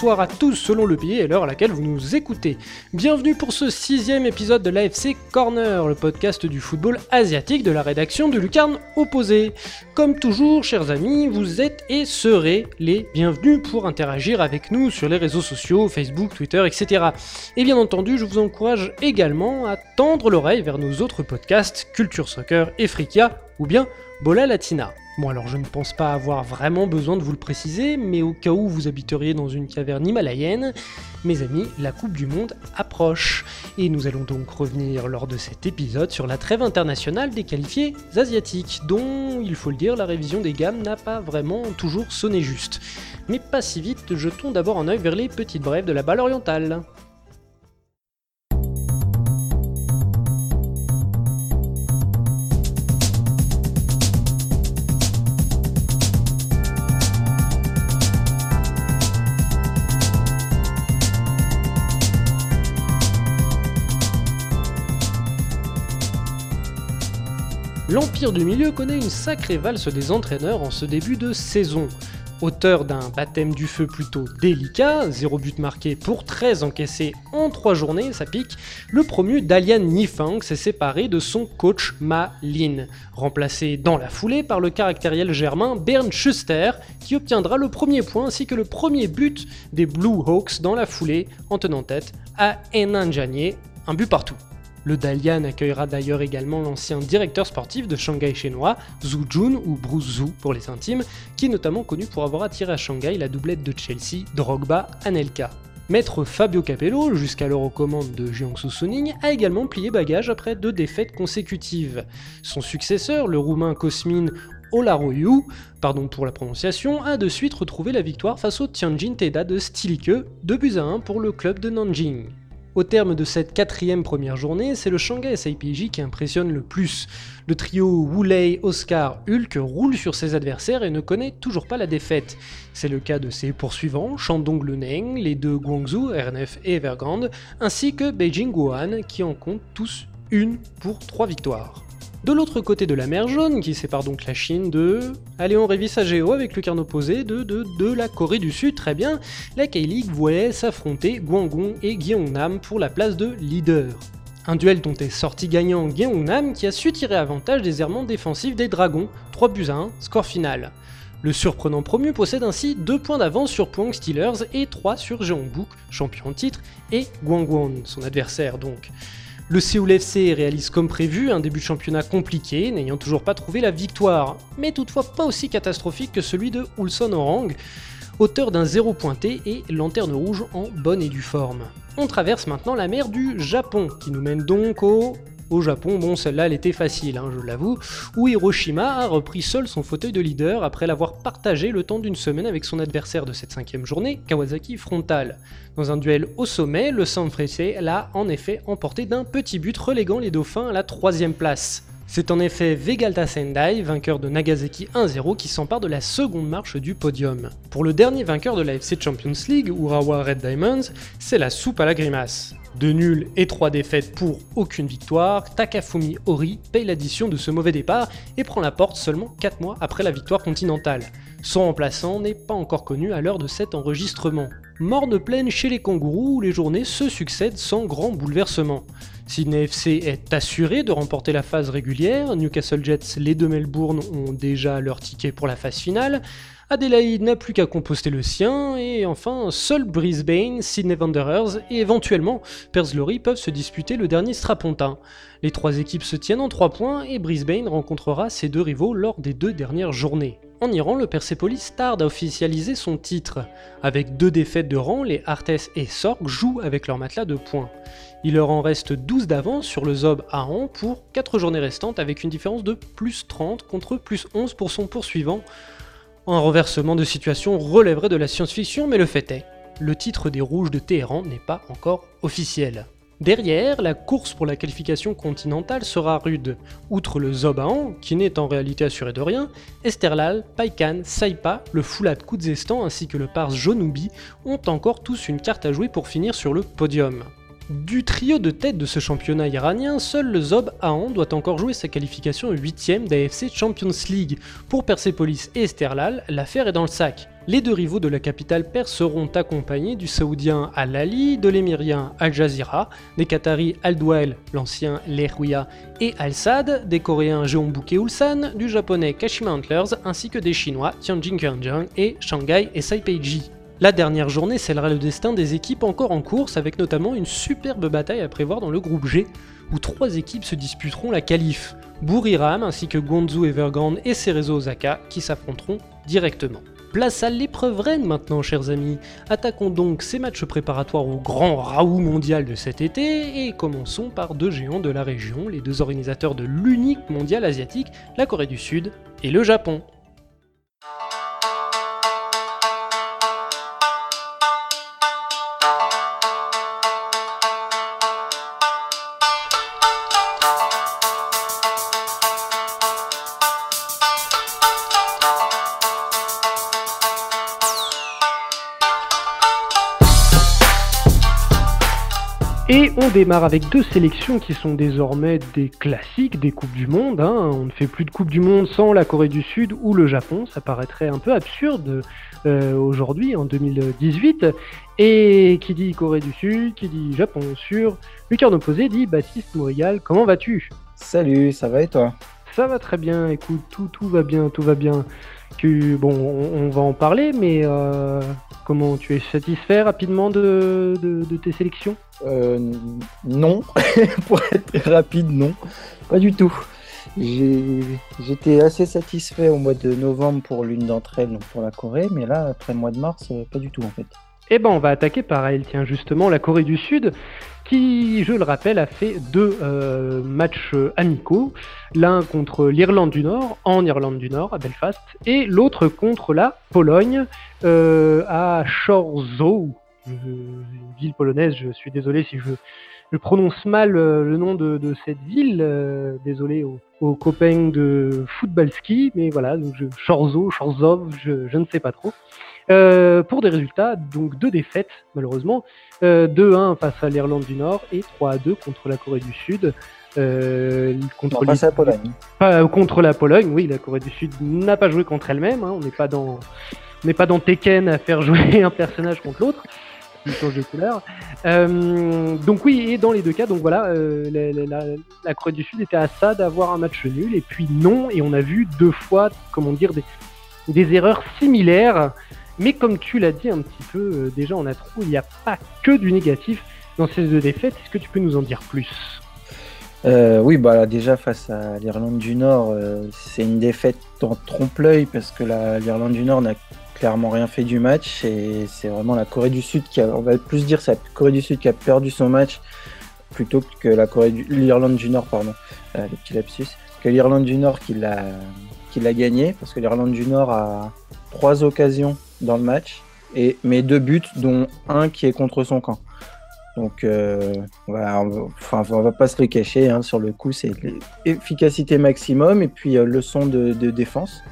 bonsoir à tous selon le pays et l'heure à laquelle vous nous écoutez. Bienvenue pour ce sixième épisode de l'AFC Corner, le podcast du football asiatique de la rédaction de Lucarne Opposé. Comme toujours, chers amis, vous êtes et serez les bienvenus pour interagir avec nous sur les réseaux sociaux, Facebook, Twitter, etc. Et bien entendu, je vous encourage également à tendre l'oreille vers nos autres podcasts, Culture Soccer et Frikia, ou bien Bola Latina. Bon alors je ne pense pas avoir vraiment besoin de vous le préciser, mais au cas où vous habiteriez dans une caverne himalayenne, mes amis, la Coupe du Monde approche. Et nous allons donc revenir lors de cet épisode sur la trêve internationale des qualifiés asiatiques, dont, il faut le dire, la révision des gammes n'a pas vraiment toujours sonné juste. Mais pas si vite, jetons d'abord un œil vers les petites brèves de la balle orientale. L'Empire du Milieu connaît une sacrée valse des entraîneurs en ce début de saison. Auteur d'un baptême du feu plutôt délicat, 0 but marqué pour 13 encaissés en 3 journées, ça pique, le promu Dalian Nifang s'est séparé de son coach Ma Lin, remplacé dans la foulée par le caractériel germain Bernd Schuster, qui obtiendra le premier point ainsi que le premier but des Blue Hawks dans la foulée en tenant tête à Henan Janier, un but partout. Le Dalian accueillera d'ailleurs également l'ancien directeur sportif de Shanghai chinois, Zhu Jun ou Bruce Zhu pour les intimes, qui est notamment connu pour avoir attiré à Shanghai la doublette de Chelsea, Drogba, Anelka. Maître Fabio Capello, jusqu'alors aux commandes de Jiangsu Suning, a également plié bagage après deux défaites consécutives. Son successeur, le roumain Cosmin Olaroyu, pardon pour la prononciation, a de suite retrouvé la victoire face au Tianjin Teda de Stilike, 2 buts à 1 pour le club de Nanjing. Au terme de cette quatrième première journée, c'est le Shanghai SIPJ qui impressionne le plus. Le trio Wulei, Oscar, Hulk roule sur ses adversaires et ne connaît toujours pas la défaite. C'est le cas de ses poursuivants, Shandong Luneng, les deux Guangzhou, RNF et Evergrande, ainsi que Beijing Guoan qui en comptent tous une pour trois victoires. De l'autre côté de la mer Jaune, qui sépare donc la Chine de... Allez, on révise à Géo avec le carne opposé de, de, de la Corée du Sud, très bien. La K-League voyait s'affronter Guangdong et Gyeongnam pour la place de leader. Un duel dont est sorti gagnant Gyeongnam qui a su tirer avantage des errements défensifs des Dragons, 3 buts à 1, score final. Le surprenant promu possède ainsi 2 points d'avance sur Pwang Steelers et 3 sur Jeonbuk, champion en titre, et Gwangwon, son adversaire donc. Le Seoul FC réalise comme prévu un début de championnat compliqué, n'ayant toujours pas trouvé la victoire, mais toutefois pas aussi catastrophique que celui de Ulson Orang, auteur d'un zéro pointé et lanterne rouge en bonne et due forme. On traverse maintenant la mer du Japon, qui nous mène donc au au Japon, bon celle-là elle était facile, hein, je l'avoue, où Hiroshima a repris seul son fauteuil de leader après l'avoir partagé le temps d'une semaine avec son adversaire de cette cinquième journée, Kawasaki Frontal. Dans un duel au sommet, le Sanfrecce l'a en effet emporté d'un petit but reléguant les Dauphins à la troisième place. C'est en effet Vegalta Sendai, vainqueur de Nagasaki 1-0, qui s'empare de la seconde marche du podium. Pour le dernier vainqueur de la FC Champions League, Urawa Red Diamonds, c'est la soupe à la grimace. Deux nuls et trois défaites pour aucune victoire, Takafumi Ori paye l'addition de ce mauvais départ et prend la porte seulement 4 mois après la victoire continentale. Son remplaçant n'est pas encore connu à l'heure de cet enregistrement. Morne pleine chez les kangourous où les journées se succèdent sans grand bouleversement. Sydney FC est assuré de remporter la phase régulière, Newcastle Jets, les deux Melbourne ont déjà leur ticket pour la phase finale, Adelaide n'a plus qu'à composter le sien, et enfin, seul Brisbane, Sydney Wanderers et éventuellement Perslory peuvent se disputer le dernier strapontin. Les trois équipes se tiennent en 3 points et Brisbane rencontrera ses deux rivaux lors des deux dernières journées. En Iran, le Persepolis tarde à officialiser son titre. Avec deux défaites de rang, les Artes et Sorg jouent avec leur matelas de points. Il leur en reste 12 d'avance sur le Zob Aran pour 4 journées restantes avec une différence de plus 30 contre plus 11 pour son poursuivant. Un renversement de situation relèverait de la science-fiction, mais le fait est, le titre des Rouges de Téhéran n'est pas encore officiel. Derrière, la course pour la qualification continentale sera rude. Outre le Zobahan, qui n'est en réalité assuré de rien, Esterlal, Paikan, Saipa, le Foulat Koudzestan ainsi que le Pars Jonoubi ont encore tous une carte à jouer pour finir sur le podium. Du trio de tête de ce championnat iranien, seul le Zob Ahan doit encore jouer sa qualification 8ème d'AFC Champions League. Pour Persepolis et Esterlal, l'affaire est dans le sac. Les deux rivaux de la capitale perse seront accompagnés du saoudien Al-Ali, de l'émirien Al Jazeera, des qataris Al Douail, l'ancien Lehouya et Al Saad, des coréens Jeonbuk et du japonais Kashima Antlers ainsi que des chinois Tianjin Quanjiang et Shanghai et Saipeiji. La dernière journée scellera le destin des équipes encore en course avec notamment une superbe bataille à prévoir dans le groupe G où trois équipes se disputeront la qualif. Buriram ainsi que Guangzhou Evergrande et Cerezo Osaka qui s'affronteront directement. Place à l'épreuve reine maintenant, chers amis. Attaquons donc ces matchs préparatoires au grand Raoult mondial de cet été et commençons par deux géants de la région, les deux organisateurs de l'unique mondial asiatique, la Corée du Sud et le Japon. Et on démarre avec deux sélections qui sont désormais des classiques des Coupes du Monde. Hein. On ne fait plus de Coupe du Monde sans la Corée du Sud ou le Japon. Ça paraîtrait un peu absurde euh, aujourd'hui, en 2018. Et qui dit Corée du Sud, qui dit Japon sur Lucarne opposé dit Baptiste Mourial. Comment vas-tu? Salut, ça va et toi? Ça va très bien. Écoute, tout, tout va bien, tout va bien. Que, bon, on, va en parler, mais euh, comment tu es satisfait rapidement de, de tes sélections? Non, pour être rapide, non, pas du tout. J'étais assez satisfait au mois de novembre pour l'une d'entre elles, donc pour la Corée, mais là, après le mois de mars, euh, pas du tout en fait. Eh ben, on va attaquer par elle, tiens, justement, la Corée du Sud, qui, je le rappelle, a fait deux euh, matchs amicaux, l'un contre l'Irlande du Nord, en Irlande du Nord, à Belfast, et l'autre contre la Pologne, à Chorzow, ville polonaise. Je suis désolé si je, prononce mal euh, le nom de, cette ville. Euh, désolé aux, copains de football ski, mais voilà, donc je, Chorzo, Chorzov, je, ne sais pas trop. Euh, pour des résultats, donc deux défaites malheureusement, 2-1 face à l'Irlande du Nord et 3-2 contre la Corée du Sud. contre, la Pologne. contre la Pologne, oui, la Corée du Sud n'a pas joué contre elle-même. Hein. on n'est pas dans, on n'est pas dans Tekken à faire jouer un personnage contre l'autre change de couleur. Euh, donc oui, et dans les deux cas, donc voilà, euh, la, la, Corée du Sud était à ça d'avoir un match nul, et puis non, et on a vu deux fois, comment dire, des, erreurs similaires. Mais comme tu l'as dit un petit peu euh, déjà en intro, il n'y a pas que du négatif dans ces deux défaites. Est-ce que tu peux nous en dire plus? Oui, bah déjà face à l'Irlande du Nord, c'est une défaite en trompe-l'œil parce que l'Irlande du Nord n'a clairement rien fait du match et c'est vraiment la Corée du Sud qui a, on va plus dire c'est la Corée du Sud qui a perdu son match plutôt que la Corée du, l'Irlande du Nord pardon, euh, le petit lapsus, que l'Irlande du Nord qui l'a qui l'a gagné parce que l'Irlande du Nord a trois occasions dans le match et mais deux buts dont un qui est contre son camp. Donc euh, voilà, on va, enfin, on va pas se le cacher hein, sur le coup, c'est efficacité maximum et puis euh, leçon de, de défense.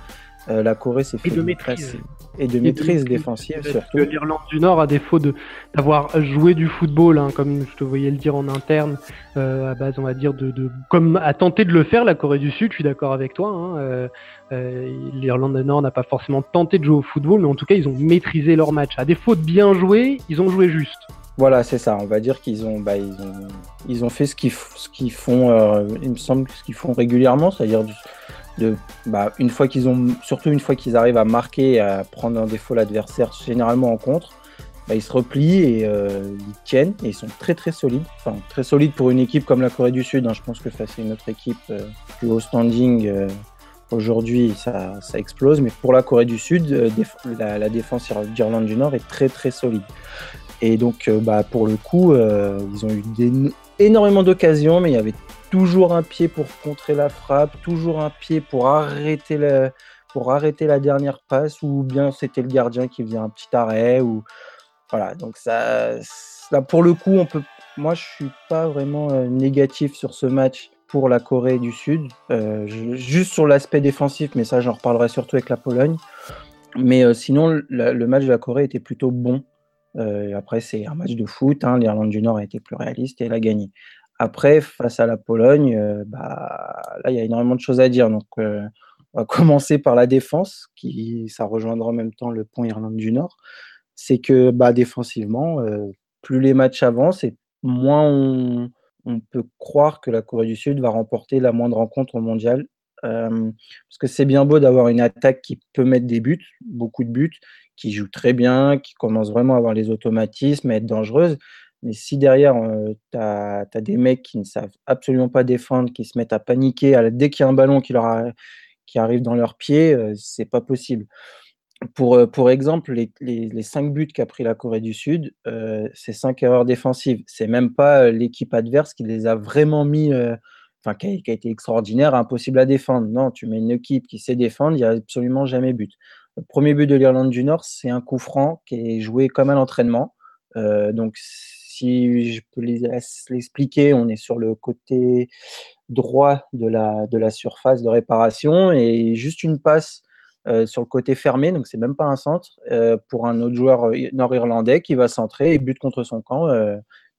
Euh, la Corée s'est fait de maîtrise et de maîtrise défensive surtout. L'Irlande du Nord, à défaut d'avoir joué du football, hein, comme je te voyais le dire en interne, euh, à base, on va dire, de, de, comme a tenté de le faire la Corée du Sud, je suis d'accord avec toi. Hein, euh, euh, L'Irlande du Nord n'a pas forcément tenté de jouer au football, mais en tout cas, ils ont maîtrisé leur match. À défaut de bien jouer, ils ont joué juste. Voilà, c'est ça. On va dire qu'ils ont, bah, ils ont, ils ont fait ce qu'ils qu'ils font, il me semble, ce qu'ils font régulièrement, c'est-à-dire bah, une fois qu'ils ont, surtout une fois qu'ils arrivent à marquer à prendre un défaut l'adversaire, généralement en contre, bah, ils se replient et euh, ils tiennent et ils sont très très solides. Enfin, très solides pour une équipe comme la Corée du Sud. Hein. Je pense que face à une autre équipe euh, plus haut standing, euh, aujourd'hui ça, explose. Mais pour la Corée du Sud, la, la, défense d'Irlande du Nord est très très solide. Et donc, bah, pour le coup, ils ont eu énormément d'occasions, mais il y avait toujours un pied pour contrer la frappe, toujours un pied pour arrêter la, dernière passe, ou bien c'était le gardien qui faisait un petit arrêt. Voilà, donc ça, pour le coup, on peut... moi je suis pas vraiment euh, négatif sur ce match pour la Corée du Sud, euh, juste sur l'aspect défensif, mais ça j'en reparlerai surtout avec la Pologne. Mais euh, sinon, le match de la Corée était plutôt bon. après, c'est un match de foot. Hein, L'Irlande du Nord a été plus réaliste et elle a gagné. Après, face à la Pologne, euh, bah, là, il y a énormément de choses à dire. Donc, euh, on va commencer par la défense, qui ça rejoindra en même temps le point Irlande du Nord. C'est que bah, défensivement, plus les matchs avancent et moins on, on, peut croire que la Corée du Sud va remporter la moindre rencontre au mondial. parce que c'est bien beau d'avoir une attaque qui peut mettre des buts, beaucoup de buts, qui joue très bien, qui commence vraiment à avoir les automatismes, à être dangereuse. Mais si derrière, tu as, des mecs qui ne savent absolument pas défendre, qui se mettent à paniquer dès qu'il y a un ballon qui, leur qui arrive dans leurs pieds, c'est pas possible. Pour, pour exemple, les, les, cinq buts qu'a pris la Corée du Sud, c'est cinq erreurs défensives. C'est même pas l'équipe adverse qui les a vraiment mis, enfin, qui, a été extraordinaire, impossible à défendre. Non, tu mets une équipe qui sait défendre, il n'y a absolument jamais but. Le premier but de l'Irlande du Nord, c'est un coup franc qui est joué comme à l'entraînement. Euh, donc, si je peux l'expliquer, on est sur le côté droit de la, de la surface de réparation et juste une passe euh, sur le côté fermé, donc c'est même pas un centre, euh, pour un autre joueur nord-irlandais qui va centrer et but contre son camp.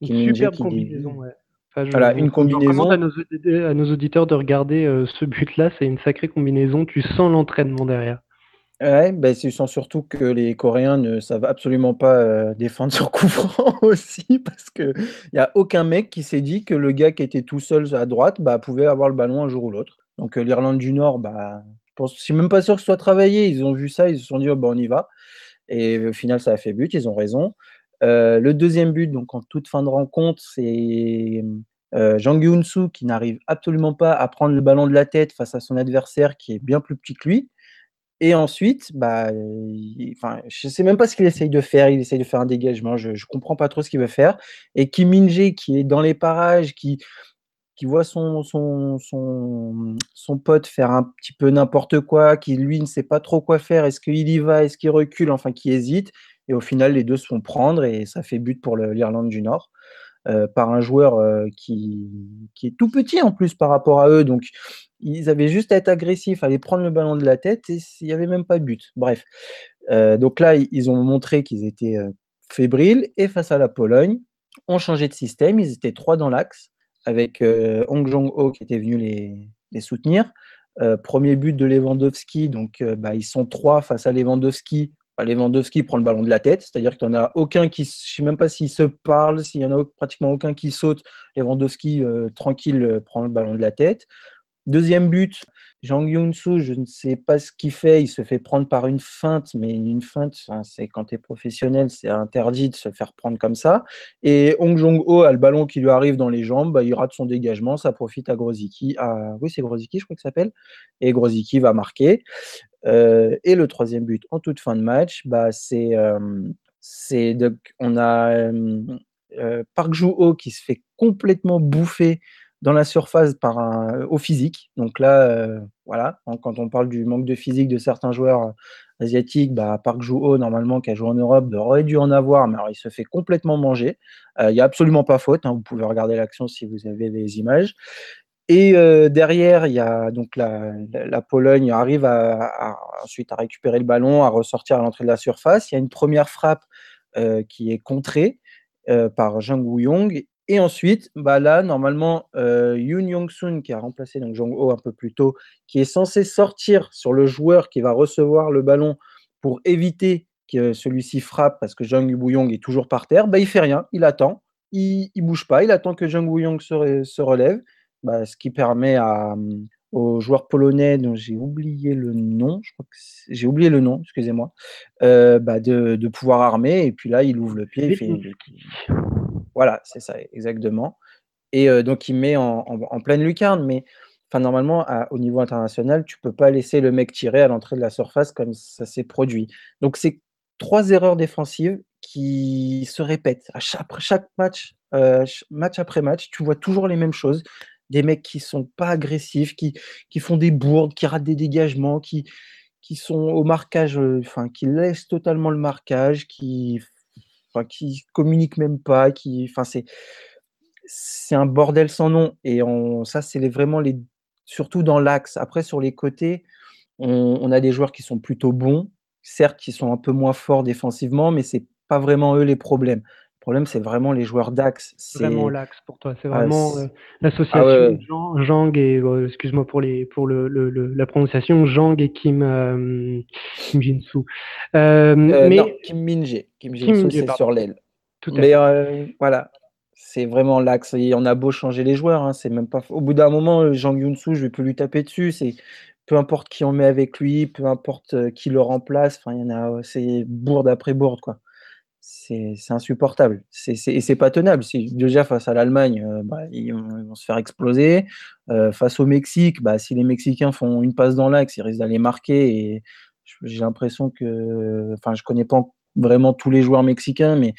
une superbe combinaison, ouais. voilà, une combinaison. À nos, à nos, auditeurs de regarder ce but-là, c'est une sacrée combinaison. Tu sens l'entraînement derrière. Ouais, ben, c'est surtout que les Coréens ne savent absolument pas euh, défendre sur coup franc aussi, parce qu'il n'y a aucun mec qui s'est dit que le gars qui était tout seul à droite bah, pouvait avoir le ballon un jour ou l'autre. Donc euh, l'Irlande du Nord, bah, je pense, suis même pas sûr que ce soit travaillé. Ils ont vu ça, ils se sont dit oh, bah, on y va. Et au final, ça a fait but, ils ont raison. Euh, le deuxième but, donc en toute fin de rencontre, c'est Jang Yoon-soo qui n'arrive absolument pas à prendre le ballon de la tête face à son adversaire qui est bien plus petit que lui. Et ensuite, bah, je ne sais même pas ce qu'il essaye de faire. Il essaye de faire un dégagement. Je ne comprends pas trop ce qu'il veut faire. Et Kim Min-jae, qui est dans les parages, qui, voit son, son pote faire un petit peu n'importe quoi, qui lui ne sait pas trop quoi faire. Est-ce qu'il y va? Est-ce qu'il recule? Enfin, qui hésite. Et au final, les deux se font prendre et ça fait but pour l'Irlande du Nord. Euh, par un joueur euh, qui, qui, est tout petit en plus par rapport à eux. Donc, ils avaient juste à être agressifs, à aller prendre le ballon de la tête et il n'y avait même pas de but. Bref. Euh, donc là, ils ont montré qu'ils étaient fébriles et face à la Pologne, ont changé de système. Ils étaient trois dans l'axe avec Hong Jong-ho qui était venu les, soutenir. premier but de Lewandowski, donc bah, ils sont trois face à Lewandowski Lewandowski prend le ballon de la tête, c'est-à-dire qu'il n'y en a aucun qui, je ne sais même pas s'il se parle, s'il n'y en a pratiquement aucun qui saute. Lewandowski, euh, tranquille, euh, prend le ballon de la tête. Deuxième but, Jang Yoon-soo, je ne sais pas ce qu'il fait, il se fait prendre par une feinte, mais une feinte, c'est quand tu es professionnel, c'est interdit de se faire prendre comme ça. Et Hong Jong-ho a le ballon qui lui arrive dans les jambes, bah, il rate son dégagement, ça profite à Grozicki. oui, c'est Grozicki, je crois que s'appelle. Et Grozicki va marquer. Euh, et le troisième but en toute fin de match, bah, c'est euh, on a euh, Park Joo-ho qui se fait complètement bouffer dans la surface par un, au physique. Donc là, voilà, quand on parle du manque de physique de certains joueurs asiatiques, bah, Park Joo-ho, normalement, qui a joué en Europe, aurait dû en avoir, mais alors il se fait complètement manger. Il n'y a absolument pas faute, hein, vous pouvez regarder l'action si vous avez les images. Et euh, derrière, il y a donc la, Pologne arrive à, ensuite à récupérer le ballon, à ressortir à l'entrée de la surface. Il y a une première frappe euh, qui est contrée euh, par Jang Woo-yong. Et ensuite, bah là, normalement, Yoon Young-sun, qui a remplacé donc Jong-ho un peu plus tôt, qui est censé sortir sur le joueur qui va recevoir le ballon pour éviter que celui-ci frappe parce que Jang Woo-yong est toujours par terre, bah, il fait rien, il attend, il ne bouge pas, il attend que Jang Woo-yong se, se relève bah, ce qui permet à, mmh, aux joueurs polonais dont j'ai oublié le nom, je crois que j'ai oublié le nom, excusez-moi, euh, bah de, de, pouvoir armer. Et puis là, il ouvre le pied. Il fait, voilà, c'est ça, exactement. Et euh, donc, il met en, pleine lucarne. Mais normalement, au niveau international, tu peux pas laisser le mec tirer à l'entrée de la surface comme ça s'est produit. Donc, c'est trois erreurs défensives qui se répètent à chaque, match, euh, match après match. Tu vois toujours les mêmes choses des mecs qui sont pas agressifs, qui, font des bourdes, qui ratent des dégagements, qui, sont au marquage, euh, qui laissent totalement le marquage, qui, qui communiquent même pas, qui, enfin, c'est, un bordel sans nom. Et on, ça, c'est vraiment les, surtout dans l'axe. Après, sur les côtés, on, on, a des joueurs qui sont plutôt bons, certes, qui sont un peu moins forts défensivement, mais c'est pas vraiment eux les problèmes. Le problème, c'est vraiment les joueurs d'axe. C'est vraiment l'axe pour toi. C'est ah, vraiment euh, l'association ah, Jang et, euh, excuse-moi pour, les, pour le, la prononciation, Jang et Kim, euh, Kim Jin-soo. mais... Non, Kim Min-jae. Kim Jin-soo, c'est sur l'aile. Mais voilà, c'est vraiment l'axe. Et on a beau changer les joueurs, hein, c'est même pas. Au bout d'un moment, Jang Yun-soo, je vais plus lui taper dessus. C'est peu importe qui on met avec lui, peu importe qui le remplace. Enfin, il y en a, c'est bourde après bourde, quoi c'est insupportable. et c'est pas tenable. Déjà, face à l'Allemagne, euh, bah, ils, vont, se faire exploser. Euh, face au Mexique, bah, si les Mexicains font une passe dans l'axe, ils risquent d'aller marquer. J'ai l'impression que. Enfin, je connais pas vraiment tous les joueurs mexicains, mais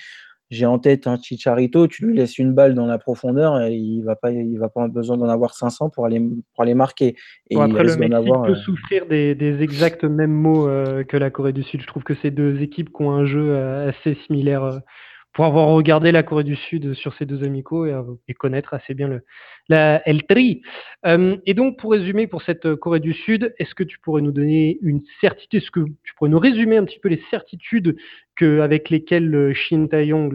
j'ai en tête un Chicharito, tu lui laisses une balle dans la profondeur et il va pas, il va pas avoir besoin d'en avoir 500 pour aller, pour aller marquer. Et après, le Mexique peut euh, souffrir des, des, exacts mêmes mots euh, que la Corée du Sud. Je trouve que c'est deux équipes qui ont un jeu euh, assez similaire pour avoir regardé la Corée du Sud sur ces deux amicaux et, et connaître assez bien le, la L3. Euh, et donc, pour résumer, pour cette euh, Corée du Sud, est-ce que tu pourrais nous donner une certitude, est-ce que tu pourrais nous résumer un petit peu les certitudes que, avec lesquelles euh, Shin Tae-yong,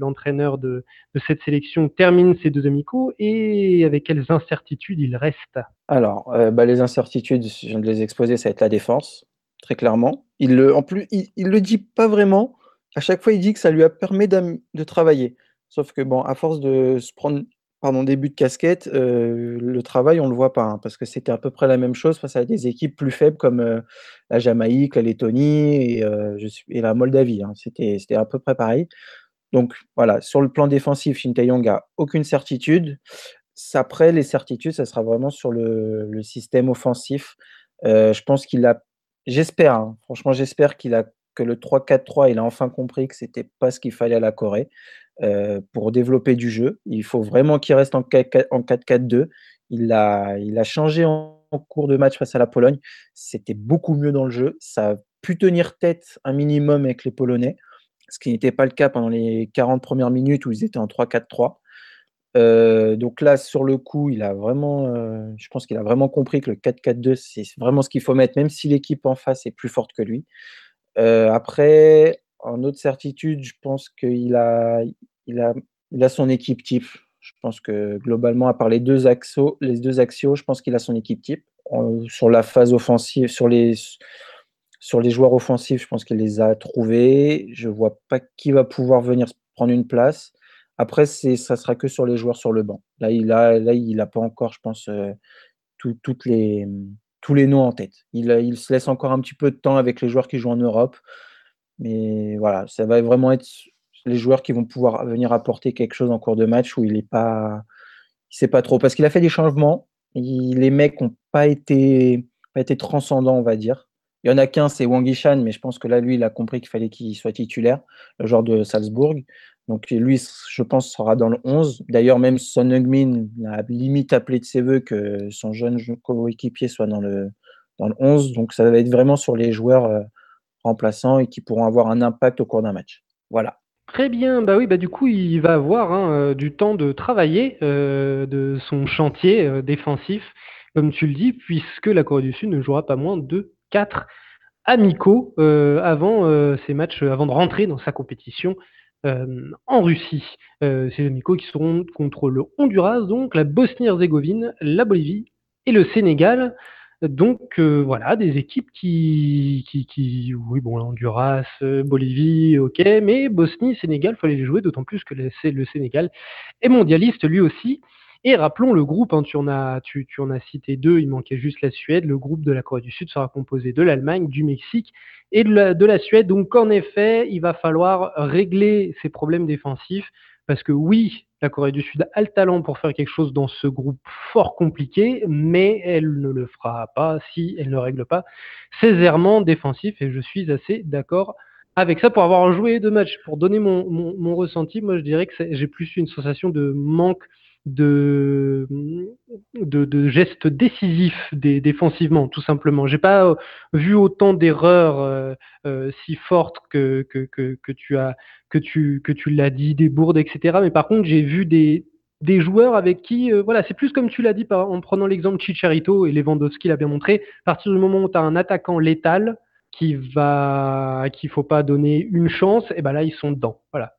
l'entraîneur de, de, cette sélection, termine ces deux amicaux et avec quelles incertitudes il reste? Alors, bah, les incertitudes, je viens de les exposer, ça va être la défense, très clairement. Il le, en plus, il, ne le dit pas vraiment. À chaque fois, il dit que ça lui a permis de travailler. Sauf que, bon, à force de se prendre pardon, début de casquette, euh, le travail, on ne le voit pas, hein, parce que c'était à peu près la même chose face à des équipes plus faibles comme euh, la Jamaïque, la Lettonie et, euh, la Moldavie. Hein. C'était à peu près pareil. Donc voilà, sur le plan défensif, Shin Tae-yong a aucune certitude. Après, les certitudes, ça sera vraiment sur le, système offensif. je pense qu'il a, j'espère, hein, franchement, j'espère qu'il a que le 3-4-3, il a enfin compris que c'était pas ce qu'il fallait à la Corée. Euh, pour développer du jeu. Il faut vraiment qu'il reste en 4-4-2. Il a, il a changé en, cours de match face à la Pologne. C'était beaucoup mieux dans le jeu. Ça a pu tenir tête un minimum avec les Polonais, ce qui n'était pas le cas pendant les 40 premières minutes où ils étaient en 3-4-3. Euh, donc là, sur le coup, il a vraiment, euh, je pense qu'il a vraiment compris que le 4-4-2, c'est vraiment ce qu'il faut mettre, même si l'équipe en face est plus forte que lui. Après, en autre certitude, je pense qu'il a, il a, il a son équipe type. Je pense que globalement, à part les deux axios, les deux axios je pense qu'il a son équipe type. sur la phase offensive, sur les, sur les joueurs offensifs, je pense qu'il les a trouvés. Je ne vois pas qui va pouvoir venir prendre une place. Après, c'est, ça sera que sur les joueurs sur le banc. Là, il a, là, il n'a pas encore, je pense, euh, toutes les, tous les noms en tête. Il, se laisse encore un petit peu de temps avec les joueurs qui jouent en Europe. Mais voilà, ça va vraiment être les joueurs qui vont pouvoir venir apporter quelque chose en cours de match où il n'est pas, il sait pas trop parce qu'il a fait des changements. les mecs n'ont pas été, pas été transcendants, on va dire. Il y en a qu'un, c'est Wang Yishan, mais je pense que là, lui, il a compris qu'il fallait qu'il soit titulaire, le joueur de Salzbourg. Donc lui, je pense, sera dans le 11. D'ailleurs, même Son Heung-min a limite appelé de ses voeux que son jeune coéquipier soit dans le, dans le 11. Donc ça va être vraiment sur les joueurs euh, remplaçants et qui pourront avoir un impact au cours d'un match. Voilà. Très bien, bah oui, bah du coup, il va avoir hein, euh, du temps de travailler euh, de son chantier défensif, comme tu le dis, puisque la Corée du Sud ne jouera pas moins de 4 amicaux avant ces matchs, avant de rentrer dans sa compétition en Russie. ces amicaux qui seront contre le Honduras, donc la Bosnie-Herzégovine, la Bolivie et le Sénégal. Donc euh, voilà, des équipes qui, oui, bon, Honduras, euh, Bolivie, ok, mais Bosnie, Sénégal, fallait les jouer, d'autant plus que le, Sénégal est mondialiste lui aussi. Et rappelons le groupe, hein, tu, en as, tu, tu, en as cité deux, il manquait juste la Suède. Le groupe de la Corée du Sud sera composé de l'Allemagne, du Mexique et de la, de la Suède. Donc en effet, il va falloir régler ces problèmes défensifs parce que oui, la Corée du Sud a le talent pour faire quelque chose dans ce groupe fort compliqué, mais elle ne le fera pas si elle ne règle pas ses errements défensifs. Et je suis assez d'accord avec ça pour avoir joué deux matchs. Pour donner mon, mon ressenti, moi je dirais que j'ai plus une sensation de manque de, gestes décisifs défensivement, tout simplement. J'ai pas euh, vu autant d'erreurs euh, euh, si fortes que, que, que, tu as que tu que tu l'as dit, des bourdes, etc. Mais par contre, j'ai vu des, des joueurs avec qui, voilà, c'est plus comme tu l'as dit en prenant l'exemple Chicharito et Lewandowski l'a bien montré. À partir du moment où tu as un attaquant létal, qui va qu'il faut pas donner une chance, et ben là ils sont dedans. Voilà.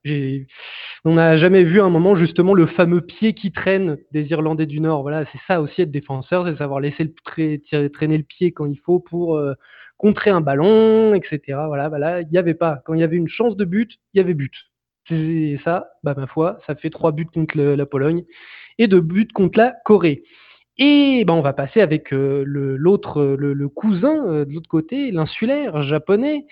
On n'a jamais vu un moment justement le fameux pied qui traîne des Irlandais du Nord. Voilà, c'est ça aussi être défenseur, c'est savoir laisser le traîner le pied quand il faut pour euh, contrer un ballon, etc. Voilà, voilà, il n'y avait pas. Quand il y avait une chance de but, il y avait but. Et ça, bah ma foi, ça fait trois buts contre la Pologne et deux buts contre la Corée. Et ben, on va passer avec euh, l'autre, le, cousin euh, de l'autre côté, l'insulaire japonais,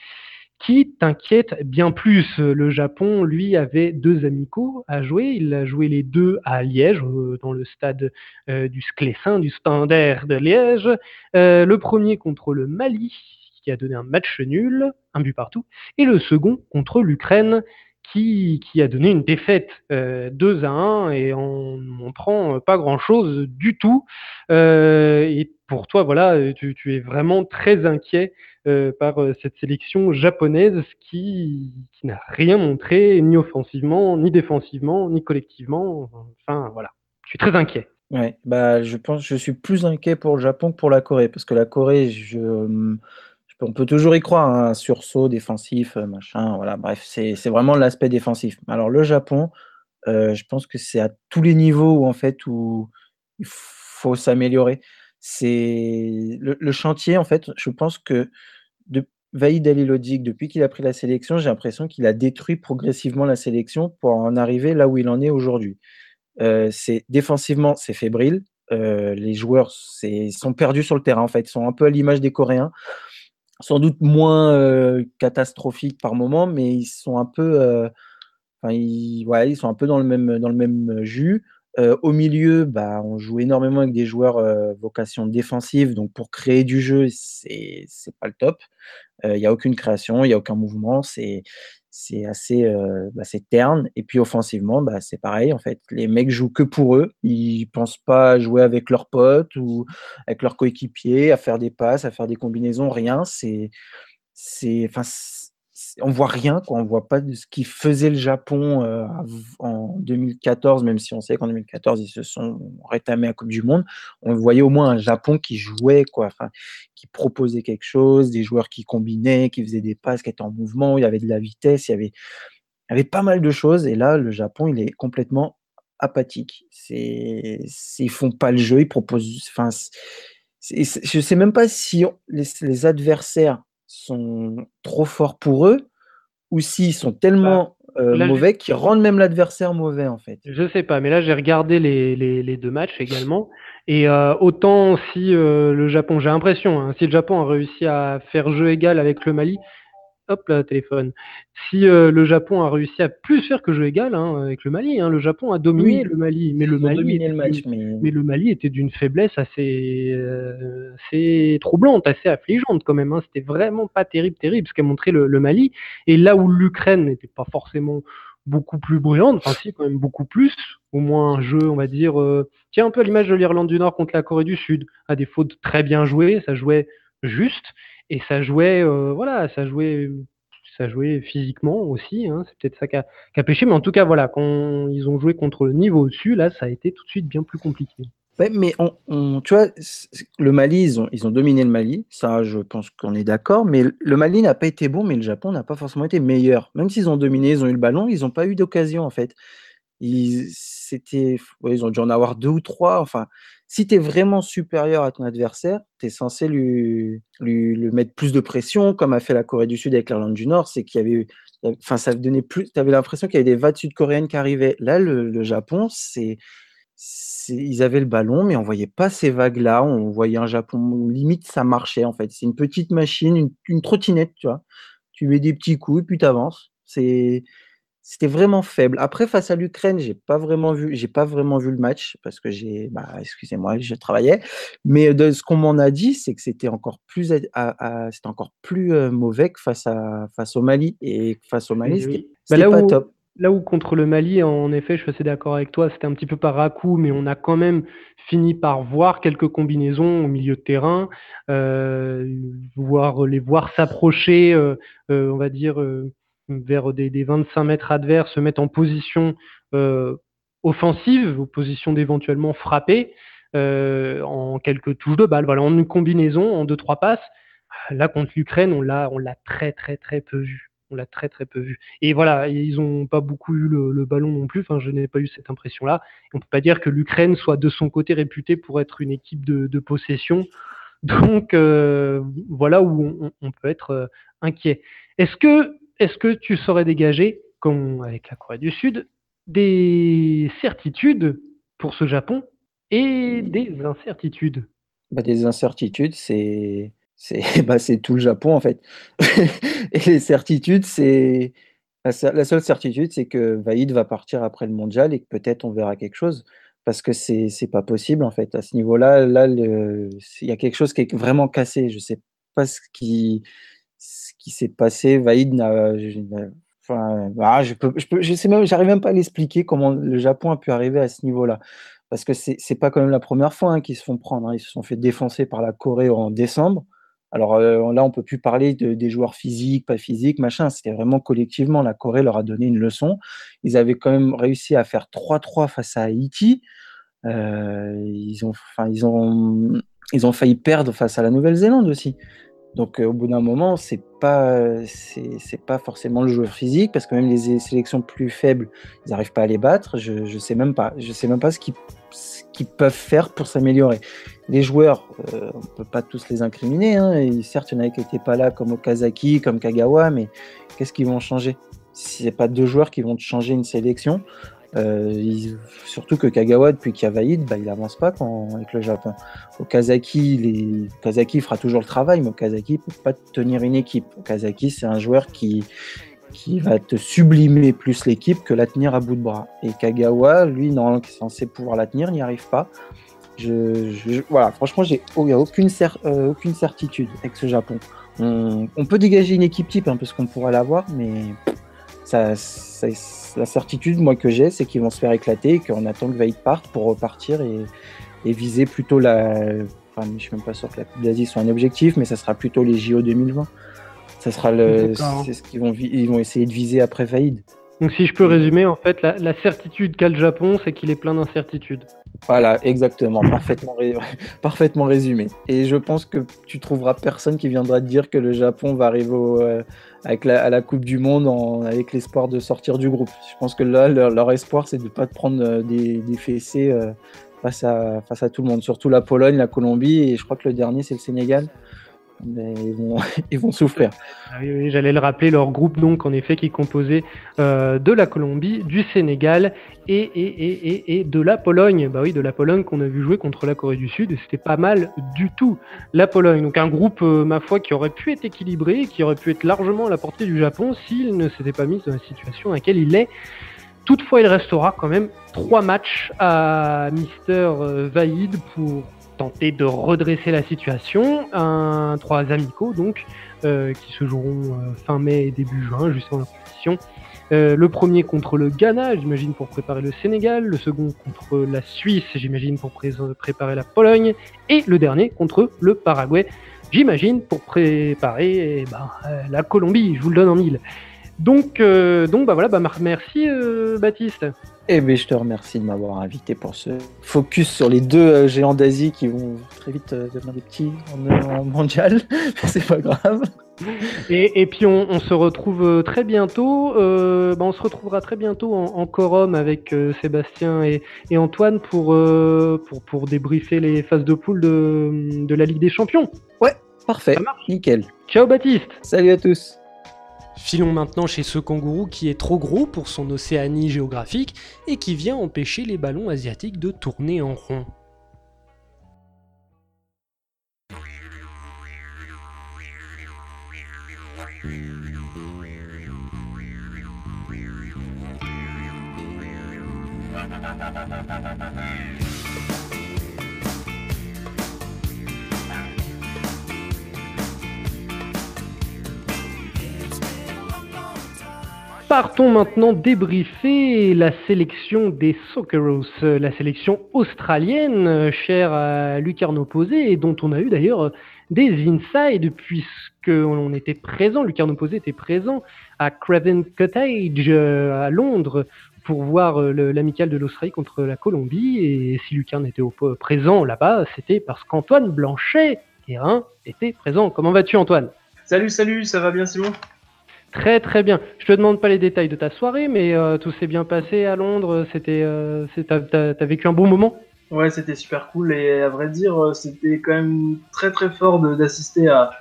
qui t'inquiète bien plus. Le Japon, lui, avait deux amicaux à jouer. Il a joué les deux à Liège, euh, dans le stade du Sclessin, du Standard de Liège. le premier contre le Mali, qui a donné un match nul, un but partout, et le second contre l'Ukraine, qui, a donné une défaite 2 euh, à 1 et en montrant pas grand-chose du tout. Euh, et pour toi, voilà, tu, es vraiment très inquiet euh, par cette sélection japonaise qui, n'a rien montré, ni offensivement, ni défensivement, ni collectivement. Enfin, voilà, je suis très inquiet. Ouais, bah, je pense je suis plus inquiet pour le Japon que pour la Corée, parce que la Corée, je on peut toujours y croire, un hein, sursaut défensif, euh, machin, voilà, bref, c'est vraiment l'aspect défensif. Alors le Japon, euh, je pense que c'est à tous les niveaux où en fait où il faut s'améliorer. C'est le, chantier, en fait, je pense que de Vaïd depuis qu'il a pris la sélection, j'ai l'impression qu'il a détruit progressivement la sélection pour en arriver là où il en est aujourd'hui. Euh, défensivement, c'est fébrile. les joueurs sont perdus sur le terrain, en fait, ils sont un peu à l'image des Coréens sans doute moins euh, catastrophiques par moment, mais ils sont un peu, euh, ils, ils sont un peu dans le même, dans le même jus. Euh, au milieu, bah, on joue énormément avec des joueurs vocation défensive, donc pour créer du jeu, c'est pas le top. Il n'y a aucune création, il n'y a aucun mouvement, c'est c'est assez euh, bah, terne. Et puis offensivement, bah, c'est pareil. En fait, les mecs jouent que pour eux. Ils pensent pas à jouer avec leurs potes ou avec leurs coéquipiers, à faire des passes, à faire des combinaisons. Rien. C'est, on voit rien, quoi. on voit pas de ce qui faisait le Japon euh, en 2014, même si on sait qu'en 2014 ils se sont rétamés à Coupe du Monde. On voyait au moins un Japon qui jouait, quoi, qui proposait quelque chose, des joueurs qui combinaient, qui faisaient des passes, qui étaient en mouvement, il y avait de la vitesse, il y avait, il y avait pas mal de choses. Et là, le Japon, il est complètement apathique. C'est, ils font pas le jeu, ils proposent. Enfin, je sais même pas si les adversaires sont trop forts pour eux ou s'ils sont tellement bah, euh, mauvais qu'ils rendent même l'adversaire mauvais en fait. Je sais pas, mais là j'ai regardé les, les, deux matchs également. Et euh, autant si euh, le Japon, j'ai l'impression, hein, si le Japon a réussi à faire jeu égal avec le Mali, hop là, téléphone. Si euh, le Japon a réussi à plus faire que jeu égal hein, avec le Mali, hein, le Japon a dominé le Mali, mais le Mali, était, match, mais... le Mali était d'une faiblesse assez, euh, assez troublante, assez affligeante quand même. Hein. C'était vraiment pas terrible, terrible ce qu'a montré le, Mali. Et là où l'Ukraine n'était pas forcément beaucoup plus bruyante, enfin si quand même beaucoup plus, au moins un jeu, on va dire, euh, tiens un peu à l'image de l'Irlande du Nord contre la Corée du Sud, à des fautes très bien jouées, ça jouait juste et ça jouait, euh, voilà, ça jouait, ça jouait physiquement aussi. Hein, c'est peut-être ça qui a, pêché, mais en tout cas, voilà, quand ils ont joué contre le niveau au-dessus, là, ça a été tout de suite bien plus compliqué. mais on, tu vois, le Mali, ils ont, ils ont dominé le Mali, ça, je pense qu'on est d'accord. Mais le Mali n'a pas été bon, mais le Japon n'a pas forcément été meilleur. Même s'ils ont dominé, ils ont eu le ballon, ils n'ont pas eu d'occasion en fait. Ils, c'était, ils ont dû en avoir deux ou trois. Enfin, si tu es vraiment supérieur à ton adversaire, tu es censé lui, mettre plus de pression, comme a fait la Corée du Sud avec l'Irlande du Nord. C'est qu'il y avait, enfin, ça donnait plus, tu avais l'impression qu'il y avait des vagues sud-coréennes qui arrivaient. Là, le, Japon, c'est, ils avaient le ballon, mais on voyait pas ces vagues-là. On voyait un Japon, limite, ça marchait en fait. C'est une petite machine, une, une trottinette, tu vois. Tu mets des petits coups et puis tu avances. C'est c'était vraiment faible. Après, face à l'Ukraine, j'ai pas vraiment vu, j'ai pas vraiment vu le match parce que j'ai, bah, excusez-moi, je travaillais. Mais de ce qu'on m'en a dit, c'est que c'était encore plus, c'était encore plus euh, mauvais que face à face au Mali et face au Mali, c'était bah, pas top. Là où contre le Mali, en effet, je suis assez d'accord avec toi, c'était un petit peu par à coup, mais on a quand même fini par voir quelques combinaisons au milieu de terrain, euh, voir les voir s'approcher, euh, on va dire vers des, 25 mètres adverses, se mettre en position euh, offensive, ou position d'éventuellement frapper euh, en quelques touches de balle, voilà, en une combinaison, en deux trois passes. Là, contre l'Ukraine, on l'a, on l'a très, très, très peu vu. On l'a très, très peu vu. Et voilà, ils n'ont pas beaucoup eu le, ballon non plus. Enfin, je n'ai pas eu cette impression-là. On ne peut pas dire que l'Ukraine soit de son côté réputée pour être une équipe de, possession. Donc, euh, voilà où on, peut être inquiet. Est-ce que, est-ce que tu saurais dégager, comme avec la Corée du Sud, des certitudes pour ce Japon et des incertitudes? Bah, Des incertitudes, c'est bah, tout le Japon en fait. et les certitudes, c'est la seule certitude, c'est que Vaïd va partir après le mondial et que peut-être on verra quelque chose parce que c'est c'est pas possible en fait à ce niveau-là. Là, il y a quelque chose qui est vraiment cassé. Je sais pas ce qui ce qui s'est passé. Vaïd enfin, ah, je peux, je peux, je sais même, j'arrive même pas à l'expliquer comment le Japon a pu arriver à ce niveau-là. Parce que c'est, c'est pas quand même la première fois hein, qu'ils se font prendre. Hein. Ils se sont fait défoncer par la Corée en décembre. Alors euh, là, on peut plus parler des joueurs physiques, pas physiques, machin. C'était vraiment collectivement. La Corée leur a donné une leçon. Ils avaient quand même réussi à faire 3-3 face à Haïti. Euh, ils, ont, ils, ont, ils ont failli perdre face à la Nouvelle-Zélande aussi. Donc euh, au bout d'un moment, c'est pas c'est pas forcément le joueur physique parce que même les sélections plus faibles, ils n'arrivent pas à les battre. Je je sais même pas, sais même pas ce qu'ils peuvent faire pour s'améliorer. Les joueurs, euh, on peut pas tous les incriminer. Hein, certes, il y en a qui n'étaient pas là comme Okazaki, comme Kagawa, mais qu'est-ce qu'ils vont changer? Si c'est pas deux joueurs qui vont changer une sélection, euh, surtout que Kagawa, depuis qu'il y a Vaïd, bah, il avance pas avec le Japon. Okazaki. Okazaki fera toujours le travail, mais Okazaki peut pas tenir une équipe. Okazaki, c'est un joueur qui, va te sublimer plus l'équipe que la tenir à bout de bras. Et Kagawa, lui, normalement, qui est censé pouvoir la tenir, n'y arrive pas. Voilà, franchement, il n'y a aucune, euh, aucune certitude avec ce Japon. On, peut dégager une équipe type, hein, parce qu'on pourrait l'avoir, mais ça, la certitude, moi, que j'ai, c'est qu'ils vont se faire éclater et qu'on attend que Vaid parte pour repartir et, viser plutôt la. Enfin, je suis même pas sûr que la Coupe d'Asie soit un objectif, mais ça sera plutôt les JO 2020. Ça sera le. C'est ce qu'ils vont, ils vont essayer de viser après Vaïd. Donc, si je peux résumer, en fait, la, certitude qu'a le Japon, c'est qu'il est plein d'incertitudes. Voilà, exactement, parfaitement, parfaitement résumé. Et je pense que tu trouveras personne qui viendra te dire que le Japon va arriver euh, à la Coupe du Monde avec l'espoir de sortir du groupe. Je pense que là, leur, espoir, c'est de ne pas te prendre euh, des, des fessées euh, face, à, face à tout le monde, surtout la Pologne, la Colombie, et je crois que le dernier, c'est le Sénégal mais ils vont, ils vont souffrir. Ah J'allais le rappeler, leur groupe, donc, en effet, qui est composé euh, de la Colombie, du Sénégal et, et, et, et, de la Pologne. Bah oui, de la Pologne qu'on a vu jouer contre la Corée du Sud, et c'était pas mal du tout, la Pologne. Donc, un groupe, euh, ma foi, qui aurait pu être équilibré, qui aurait pu être largement à la portée du Japon s'il ne s'était pas mis dans la situation dans laquelle il est. Toutefois, il restera quand même trois matchs à Mister euh, Vaïd pour tenter de redresser la situation. Trois amicaux donc euh, qui se joueront euh, fin mai et début juin, juste avant la. Euh, le premier contre le Ghana, j'imagine pour préparer le Sénégal. Le second contre la Suisse, j'imagine pour préparer la Pologne. Et le dernier contre le Paraguay, j'imagine pour préparer eh ben, la Colombie. Je vous le donne en mille. Donc, donc bah voilà, bah, merci Baptiste. Eh bien, je te remercie de m'avoir invité pour ce focus sur les deux euh, géants d'Asie qui vont très vite euh, devenir des petits en, mondial. c'est pas grave. Et, puis on, se retrouve euh, très bientôt. Bah, on se retrouvera très bientôt en, en quorum avec Sébastien et, Antoine pour, pour, pour débriefer les phases de poule de, de la Ligue des Champions. Ouais, parfait. Nickel. Ciao Baptiste. Salut à tous. Filons maintenant chez ce kangourou qui est trop gros pour son océanie géographique et qui vient empêcher les ballons asiatiques de tourner en rond. Partons maintenant débriefer la sélection des Socceros, la sélection australienne chère à Lucarno Posé et dont on a eu d'ailleurs des insides puisqu'on était présent, Lucarno Posé était présent à Craven Cottage à Londres pour voir l'amicale de l'Australie contre la Colombie. Et si Lucarne était présent là-bas, c'était parce qu'Antoine Blanchet terrain était présent. Comment vas-tu Antoine? Salut, salut, ça va bien Simon? Très très bien. Je te demande pas les détails de ta soirée, mais euh, tout s'est bien passé à Londres. C'était, euh, t'as, vécu un bon moment? Ouais, c'était super cool et à vrai dire, euh, c'était quand même très très fort d'assister à,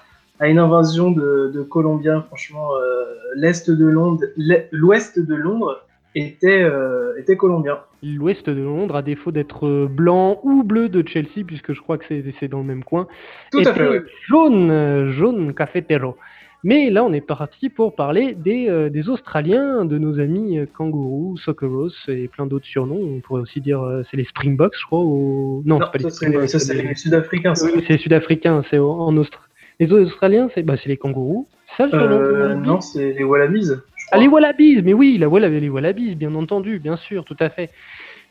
à, une invasion de, de Colombiens. Franchement, l'est de Londres, l'ouest de Londres était, était colombien. L'ouest de Londres, à défaut d'être blanc ou bleu de Chelsea, puisque je crois que c'est, c'est dans le même coin, Tout à fait, jaune, jaune cafetero. Mais là, on est parti pour parler des, euh, des Australiens, de nos amis euh, Kangourou, Socceros et plein d'autres surnoms. On pourrait aussi dire euh, c'est les Springboks, je crois. Ou... Non, non pas les Springboks, c'est les Sud-Africains. Oui, c'est les Sud-Africains, c'est en Australie. Les Australiens, c'est bah, les Kangourous. Ça, le Non, c'est les Wallabies. Ah, les Wallabies, mais oui, la les Wallabies, bien entendu, bien sûr, tout à fait.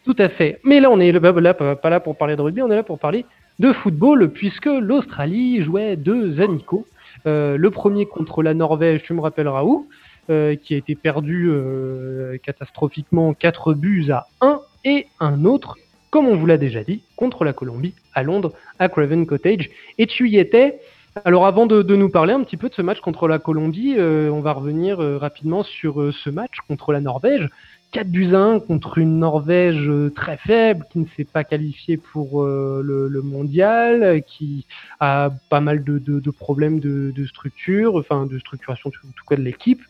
Tout à fait. Mais là, on est là, pas là pour parler de rugby, on est là pour parler de football, puisque l'Australie jouait deux amicaux. Euh, le premier contre la Norvège, tu me rappelleras où, euh, qui a été perdu euh, catastrophiquement 4 buts à 1, et un autre, comme on vous l'a déjà dit, contre la Colombie à Londres, à Craven Cottage. Et tu y étais. Alors avant de, nous parler un petit peu de ce match contre la Colombie, on va revenir rapidement sur ce match contre la Norvège. 4 buts à 1 contre une Norvège euh, très faible qui ne s'est pas qualifiée pour euh, le, mondial, qui a pas mal de, problèmes de, structure, enfin de structuration en tout cas de l'équipe.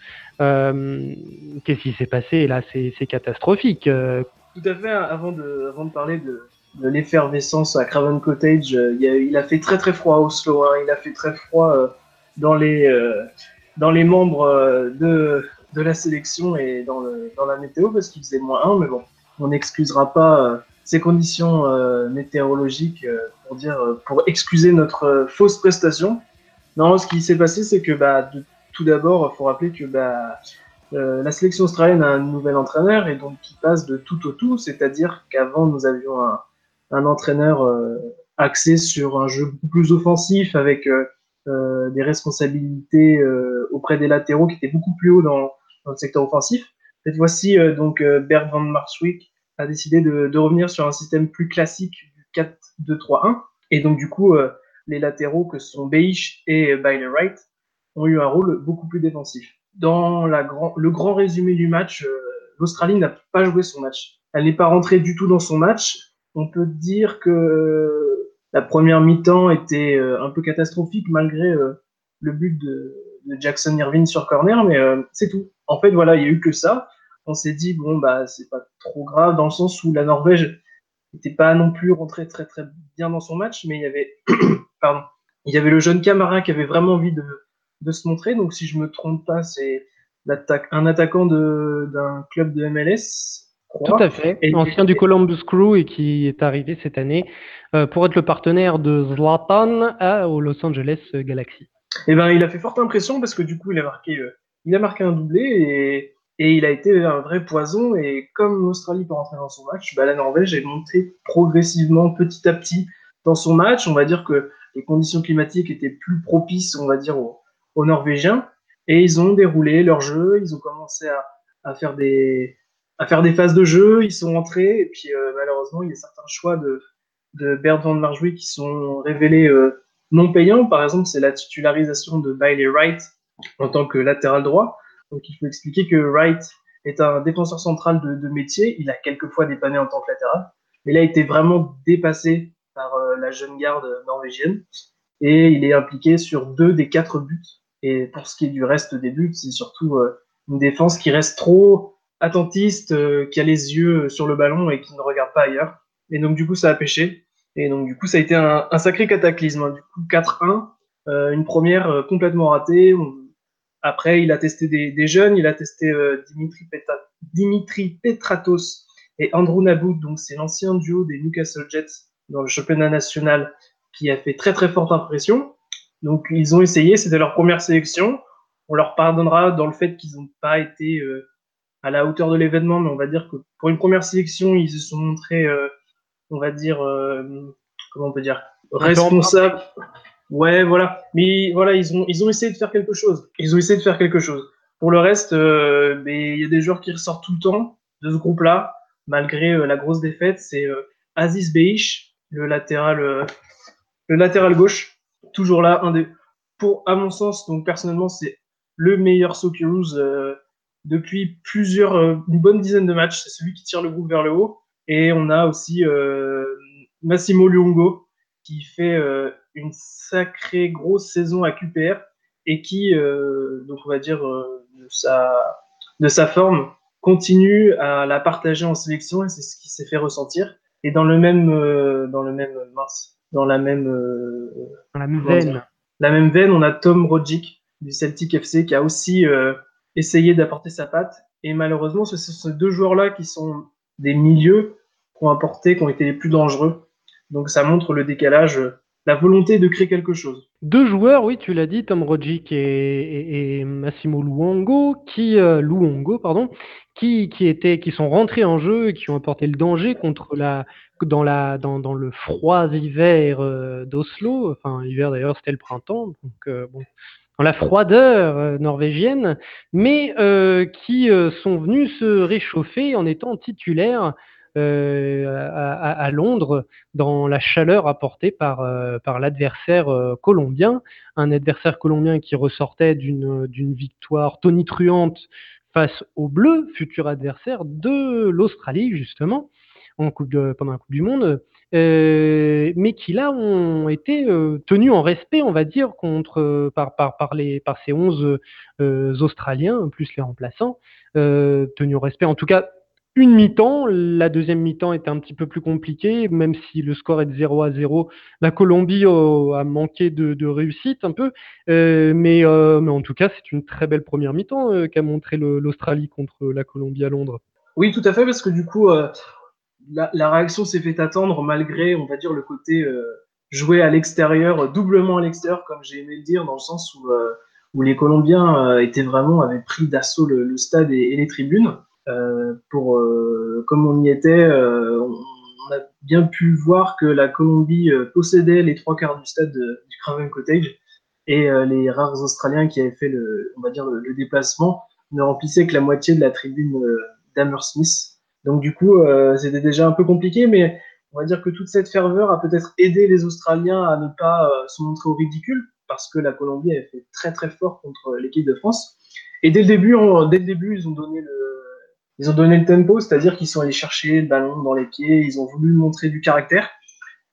Euh, Qu'est-ce qui s'est passé? Là C'est catastrophique. Tout à fait. Avant de, parler de, l'effervescence à Craven Cottage, il a, fait très très froid au Oslo. Hein. Il a fait très froid dans les dans les membres de de la sélection et dans, le, dans la météo parce qu'il faisait moins 1, mais bon, on n'excusera pas euh, ces conditions euh, météorologiques euh, pour dire pour excuser notre fausse prestation. Non, ce qui s'est passé, c'est que bah, tout d'abord, il faut rappeler que bah, la sélection australienne a un nouvel entraîneur et donc qui passe de tout au tout, c'est-à-dire qu'avant nous avions un, un entraîneur axé sur un jeu plus offensif avec des responsabilités auprès des latéraux qui étaient beaucoup plus haut dans, dans le secteur offensif. Cette fois-ci, euh, donc euh, Bert van Marswick a décidé de, revenir sur un système plus classique du 4-2-3-1. Et donc du coup, euh, les latéraux que sont Beish et Bailey Wright ont eu un rôle beaucoup plus défensif. Dans la grand, le grand résumé du match, l'Australie n'a pas joué son match. Elle n'est pas rentrée du tout dans son match. On peut dire que la première mi-temps était un peu catastrophique malgré le but de Jackson Irvine sur corner, mais c'est tout en fait, voilà, il y a eu que ça. On s'est dit, bon, bah, c'est pas trop grave, dans le sens où la Norvège n'était pas non plus rentrée très très bien dans son match, mais il y avait, pardon, il y avait le jeune Camara qui avait vraiment envie de, de se montrer. Donc, si je me trompe pas, c'est un attaquant d'un club de MLS. Tout à fait, ancien du Columbus Crew et qui est arrivé cette année euh, pour être le partenaire de Zlatan à, au Los Angeles Galaxy. Et eh ben, il a fait forte impression parce que du coup, il a marqué euh, il a marqué un doublé et, et, il a été un vrai poison. Et comme l'Australie peut rentrer dans son match, bah, la Norvège est montée progressivement, petit à petit, dans son match. On va dire que les conditions climatiques étaient plus propices, on va dire, aux, Norvégiens. Et ils ont déroulé leur jeu, ils ont commencé à, à, faire des, à faire des phases de jeu, ils sont entrés, et puis euh, malheureusement, il y a certains choix de, de Bert van Marjorie qui sont révélés euh, non payants. Par exemple, c'est la titularisation de Bailey Wright en tant que latéral droit. Donc il faut expliquer que Wright est un défenseur central de, métier. Il a quelquefois dépanné en tant que latéral, mais il a été vraiment dépassé par euh, la jeune garde norvégienne et il est impliqué sur deux des quatre buts. Et pour ce qui est du reste des buts, c'est surtout euh, une défense qui reste trop attentiste, euh, qui a les yeux sur le ballon et qui ne regarde pas ailleurs. Et donc du coup, ça a pêché. Et donc du coup, ça a été un, sacré cataclysme. Hein. Du coup, 4-1, une première complètement ratée. Après, il a testé des, jeunes, il a testé euh, Dimitri, Petratos et Andrew Nabout, donc c'est l'ancien duo des Newcastle Jets dans le championnat national qui a fait très très forte impression. Donc ils ont essayé, c'était leur première sélection. On leur pardonnera dans le fait qu'ils n'ont pas été euh, à la hauteur de l'événement, mais on va dire que pour une première sélection, ils se sont montrés, euh, on va dire, comment on peut dire, responsables. Ouais, voilà. Mais voilà, ils ont, ils ont essayé de faire quelque chose. Ils ont essayé de faire quelque chose. Pour le reste, euh, il y a des joueurs qui ressortent tout le temps de ce groupe-là, malgré euh, la grosse défaite. C'est euh, Aziz Beish, le latéral, le latéral gauche, toujours là, un des, pour, à mon sens, donc personnellement, c'est le meilleur Socceroos euh, depuis plusieurs, euh, une bonne dizaine de matchs. C'est celui qui tire le groupe vers le haut. Et on a aussi euh, Massimo Luongo qui fait une sacrée grosse saison à QPR et qui, donc on va dire, de, sa, de sa forme, continue à la partager en sélection et c'est ce qui s'est fait ressentir. Et dans le même, dans le même, mince, dans la même, dans la même veine la même veine, on a Tom Rogic du Celtic FC qui a aussi euh, essayé d'apporter sa patte. Et malheureusement, ce sont ces deux joueurs-là qui sont des milieux qui ont apporté, qui ont été les plus dangereux. Donc ça montre le décalage, la volonté de créer quelque chose. Deux joueurs, oui, tu l'as dit, Tom Rogic et, Massimo Luongo, qui euh, Luongo, pardon, qui, qui étaient, qui sont rentrés en jeu et qui ont apporté le danger contre la dans, la, dans, dans le froid hiver euh, d'Oslo, enfin hiver d'ailleurs c'était le printemps, donc euh, bon, dans la froideur norvégienne, mais qui sont venus se réchauffer en étant titulaires à, à, Londres dans la chaleur apportée par, par l'adversaire colombien, un adversaire colombien qui ressortait d'une victoire tonitruante face aux Bleus, futur adversaire de l'Australie justement coupe pendant la Coupe du Monde, euh, mais qui là ont été euh, tenus en respect, on va dire, contre, par, par, par, les, par ces 11 euh, Australiens, plus les remplaçants, tenus en respect. En tout cas, une mi-temps, la deuxième mi-temps était un petit peu plus compliquée, même si le score est de 0 à 0. La Colombie a manqué de, réussite un peu, mais, mais en tout cas, c'est une très belle première mi-temps qu'a montré l'Australie contre la Colombie à Londres. Oui, tout à fait, parce que du coup, la, réaction s'est fait attendre malgré, on va dire, le côté euh, joué à l'extérieur, doublement à l'extérieur, comme j'ai aimé le dire, dans le sens où, euh, où les Colombiens euh, étaient vraiment, avaient pris d'assaut le, stade et, les tribunes. Pour, comme on y était, on, a bien pu voir que la Colombie possédait les trois quarts du stade du Craven Cottage et les rares Australiens qui avaient fait le, on va dire, le, déplacement ne remplissaient que la moitié de la tribune d'Hammersmith donc du coup, euh, c'était déjà un peu compliqué, mais on va dire que toute cette ferveur a peut-être aidé les Australiens à ne pas euh, se montrer au ridicule, parce que la Colombie avait fait très très fort contre l'équipe de France. Et dès le début, dès le début, ils ont donné le, ils ont donné le tempo, c'est-à-dire qu'ils sont allés chercher le ballon dans les pieds, ils ont voulu montrer du caractère,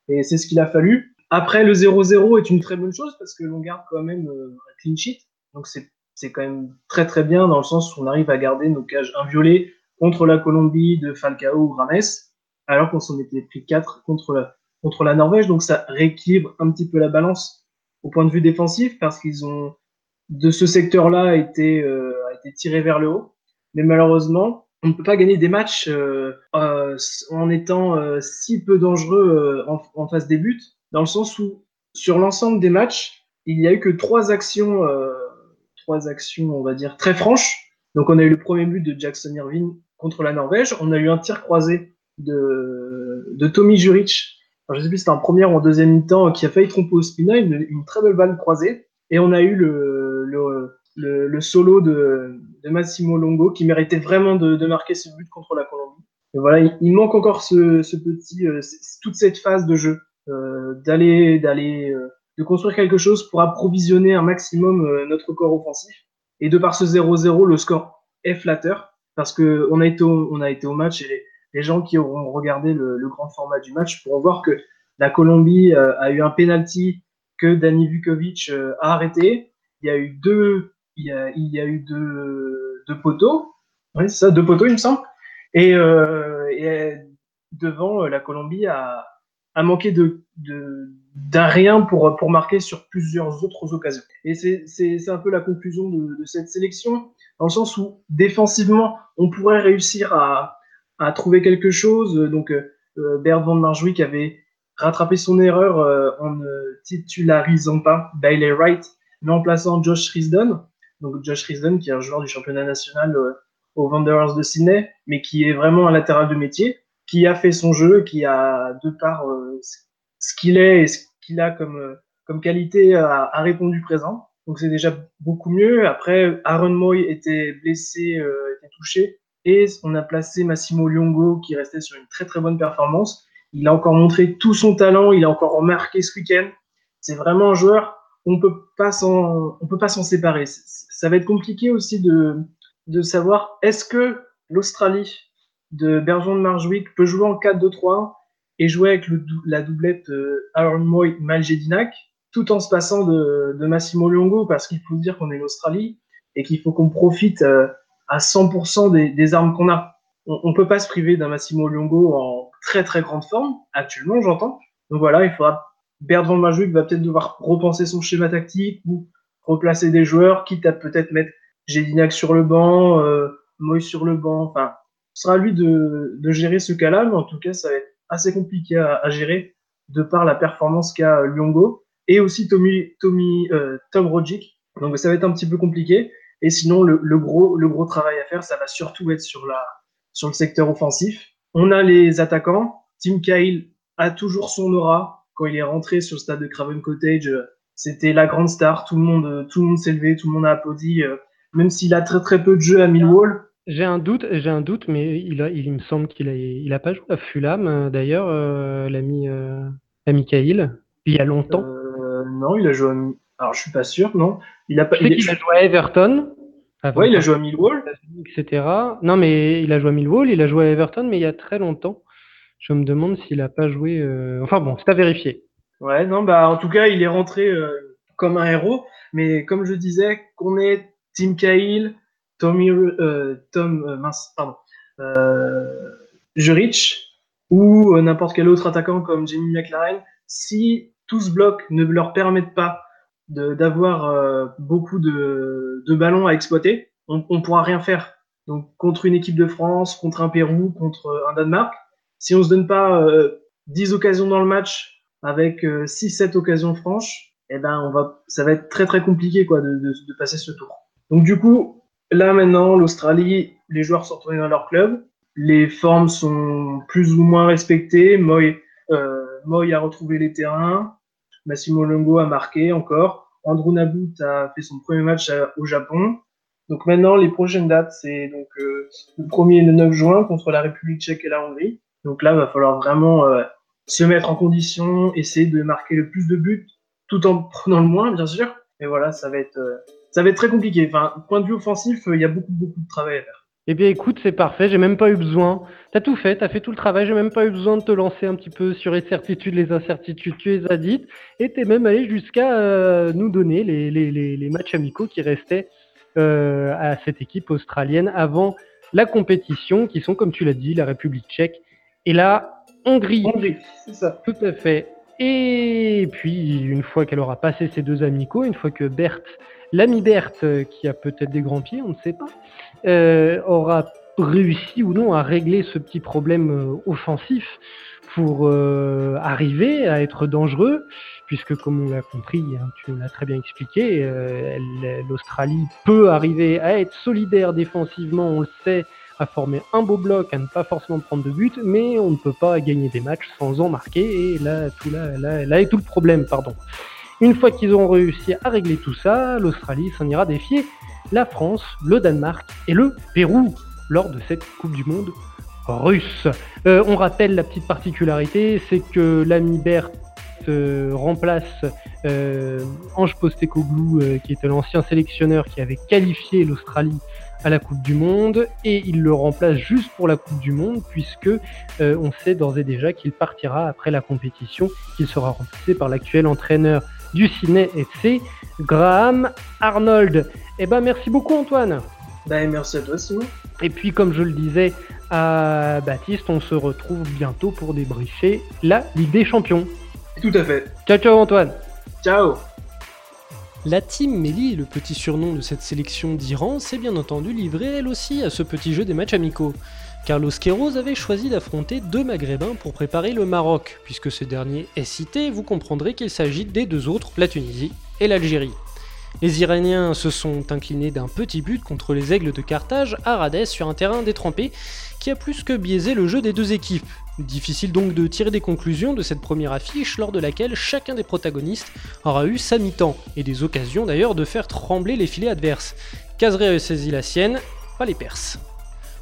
et c'est ce qu'il a fallu. Après, le 0-0 est une très bonne chose parce que l'on garde quand même euh, un clean sheet, donc c'est quand même très très bien dans le sens où on arrive à garder nos cages inviolées, contre la Colombie de Falcao ou Rames, alors qu'on s'en était pris 4 contre la, contre la Norvège. Donc ça rééquilibre un petit peu la balance au point de vue défensif parce qu'ils ont, de ce secteur-là, été, euh, été tiré vers le haut. Mais malheureusement, on ne peut pas gagner des matchs euh, euh, en étant si peu dangereux en, en, phase des buts, dans le sens où sur l'ensemble des matchs, il n'y a eu que trois actions, trois actions, on va dire, très franches. Donc on a eu le premier but de Jackson Irving contre la Norvège, on a eu un tir croisé de, de Tommy Juric. Alors, je sais plus si c'était en première ou en deuxième mi-temps qui a failli tromper au Spina, une, une, très belle balle croisée. Et on a eu le, le, le, solo de, de, Massimo Longo qui méritait vraiment de, de, marquer ce but contre la Colombie. Et voilà, il, manque encore ce, ce petit, euh, toute cette phase de jeu, euh, d'aller, d'aller, euh, de construire quelque chose pour approvisionner un maximum euh, notre corps offensif. Et de par ce 0-0, le score est flatteur parce qu'on a, été au, on a été au match et les, gens qui auront regardé le, grand format du match pourront voir que la Colombie euh, a eu un penalty que Dani Vukovic a arrêté. Il y a eu deux, il y a, eu deux, poteaux. Oui, c'est ça, deux poteaux, il me semble. Et, euh, et devant, la Colombie a, manqué de, d'un rien pour, marquer sur plusieurs autres occasions. Et c'est un peu la conclusion de, cette sélection, dans le sens où défensivement, on pourrait réussir à, trouver quelque chose. Donc, euh, Bert Van Marjouik avait rattrapé son erreur euh, en ne titularisant pas Bailey Wright, mais en plaçant Josh Risdon. Donc, Josh Risdon, qui est un joueur du championnat national euh, aux Wanderers de Sydney, mais qui est vraiment un latéral de métier qui a fait son jeu, qui a, de par euh, ce qu'il est et ce qu'il a comme, euh, comme qualité, a, répondu présent. Donc c'est déjà beaucoup mieux. Après, Aaron Moy était blessé, euh, était touché. Et on a placé Massimo Liongo qui restait sur une très très bonne performance. Il a encore montré tout son talent, il a encore remarqué ce week-end. c'est vraiment un joueur on peut pas s'en, on peut pas s'en séparer. Ça va être compliqué aussi de, de savoir est-ce que l'Australie de Bergeron de Marjwick peut jouer en 4-2-3 et jouer avec la doublette euh, Aaron Moy Maljedinac tout en se passant de, Massimo Luongo parce qu'il faut dire qu'on est l'Australie et qu'il faut qu'on profite euh, à 100% des, des, armes qu'on a. On, ne peut pas se priver d'un Massimo Luongo en très très grande forme actuellement, j'entends. Donc voilà, il faudra Bertrand Majouik va peut-être devoir repenser son schéma tactique ou replacer des joueurs, quitte à peut-être mettre Gédinac sur le banc, euh, Moïse sur le banc. Enfin, ce sera à lui de, gérer ce cas-là, mais en tout cas, ça va être assez compliqué à, gérer de par la performance qu'a Lyongo et aussi Tommy, euh, Tom Rogic. Donc ça va être un petit peu compliqué. Et sinon, le, gros, le gros travail à faire, ça va surtout être sur, la, sur le secteur offensif. On a les attaquants. Tim Cahill a toujours son aura quand il est rentré sur le stade de Craven Cottage, euh, c'était la grande star. Tout le monde, euh, tout le monde s'est levé, tout le monde a applaudi, euh, même s'il a très très peu de jeux à Millwall. J'ai un doute, j'ai un doute, mais il, a, il, me semble qu'il a, il a pas joué à Fulham d'ailleurs, euh, l'ami, euh, l'ami Cahill, il y a longtemps. Euh, non, il a joué. À... Alors je suis pas sûr, non. Il a pas. Il, il, a joué à Everton. Ouais, il a joué à Millwall, etc. Non, mais il a joué à Millwall, il a joué à Everton, mais il y a très longtemps. Je me demande s'il a pas joué. Euh... Enfin bon, c'est à vérifier. Ouais, non, bah en tout cas, il est rentré euh, comme un héros. Mais comme je disais, qu'on ait Tim Cahill, Tommy, euh, Tom, euh, mince, pardon, ou n'importe quel autre attaquant comme Jamie McLaren, si tout ce bloc ne leur permettent pas d'avoir beaucoup de, de, ballons à exploiter, on, on pourra rien faire. Donc contre une équipe de France, contre un Pérou, contre un Danemark, si on se donne pas euh, 10 occasions dans le match avec euh, 6-7 occasions franches, eh ben on va, ça va être très très compliqué quoi de, de, de passer ce tour. Donc du coup, là maintenant, l'Australie, les joueurs sont retournés dans leur club, les formes sont plus ou moins respectées. Moy, euh, Moy a retrouvé les terrains, Massimo Longo a marqué encore, Andrew Nabut a fait son premier match au Japon. Donc maintenant, les prochaines dates, c'est donc euh, le 1er et le 9 juin contre la République tchèque et la Hongrie. Donc là, il va falloir vraiment euh, se mettre en condition, essayer de marquer le plus de buts, tout en prenant le moins, bien sûr. Mais voilà, ça va être, euh, ça va être très compliqué. Enfin, point de vue offensif, il y a beaucoup, beaucoup de travail à faire. Eh bien, écoute, c'est parfait. J'ai même pas eu besoin. T'as tout fait, t'as fait tout le travail. J'ai même pas eu besoin de te lancer un petit peu sur les certitudes, les incertitudes. Tu les as dites, et t'es même allé jusqu'à euh, nous donner les, les, les, matchs amicaux qui restaient euh, à cette équipe australienne avant la compétition, qui sont, comme tu l'as dit, la République Tchèque et la Hongrie. Hongrie, c'est ça. Tout à fait. Et puis, une fois qu'elle aura passé ces deux amicaux, une fois que Berthe, l'ami Berthe, qui a peut-être des grands pieds, on ne sait pas, euh, aura réussi ou non à régler ce petit problème euh, offensif pour euh, arriver à être dangereux, puisque comme on l'a compris, hein, tu l'as très bien expliqué, euh, l'Australie peut arriver à être solidaire défensivement, on le sait, à former un beau bloc, à ne pas forcément prendre de but, mais on ne peut pas gagner des matchs sans en marquer, et là, tout, là, là, là est tout le problème, pardon. Une fois qu'ils auront réussi à régler tout ça, l'Australie s'en ira défier la France, le Danemark et le Pérou lors de cette Coupe du Monde russe. Euh, on rappelle la petite particularité, c'est que l'ami Berthe euh, remplace euh, Ange Postecoglou, qui était l'ancien sélectionneur qui avait qualifié l'Australie à la Coupe du Monde, et il le remplace juste pour la Coupe du Monde, puisque on sait d'ores et déjà qu'il partira après la compétition, qu'il sera remplacé par l'actuel entraîneur du Ciné FC, Graham Arnold. Eh ben merci beaucoup Antoine. Ben, merci à toi Simon. Et puis comme je le disais à Baptiste, on se retrouve bientôt pour débriefer la Ligue des Champions. Tout à fait. Ciao ciao Antoine. Ciao. La team Méli, le petit surnom de cette sélection d'Iran, s'est bien entendu livrée elle aussi à ce petit jeu des matchs amicaux. Carlos Queiroz avait choisi d'affronter deux Maghrébins pour préparer le Maroc, puisque ce dernier est cité, vous comprendrez qu'il s'agit des deux autres, la Tunisie et l'Algérie. Les Iraniens se sont inclinés d'un petit but contre les Aigles de Carthage à Rades sur un terrain détrempé qui a plus que biaisé le jeu des deux équipes. Difficile donc de tirer des conclusions de cette première affiche lors de laquelle chacun des protagonistes aura eu sa mi-temps et des occasions d'ailleurs de faire trembler les filets adverses. Cazeray a saisi la sienne, pas les Perses.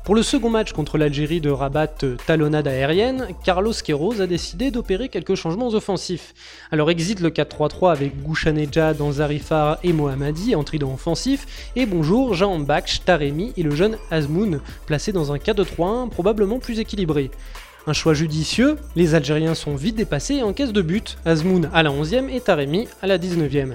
Pour le second match contre l'Algérie de Rabat euh, talonnade aérienne, Carlos Queiroz a décidé d'opérer quelques changements offensifs. Alors exit le 4-3-3 avec Gouchaneja, Danzarifar et Mohammadi en trident offensif, et bonjour Jean Bakch, Taremi et le jeune Azmoun, placés dans un 4-2-3-1 probablement plus équilibré. Un choix judicieux, les Algériens sont vite dépassés et encaissent de but, Azmoun à la 11e et Taremi à la 19e.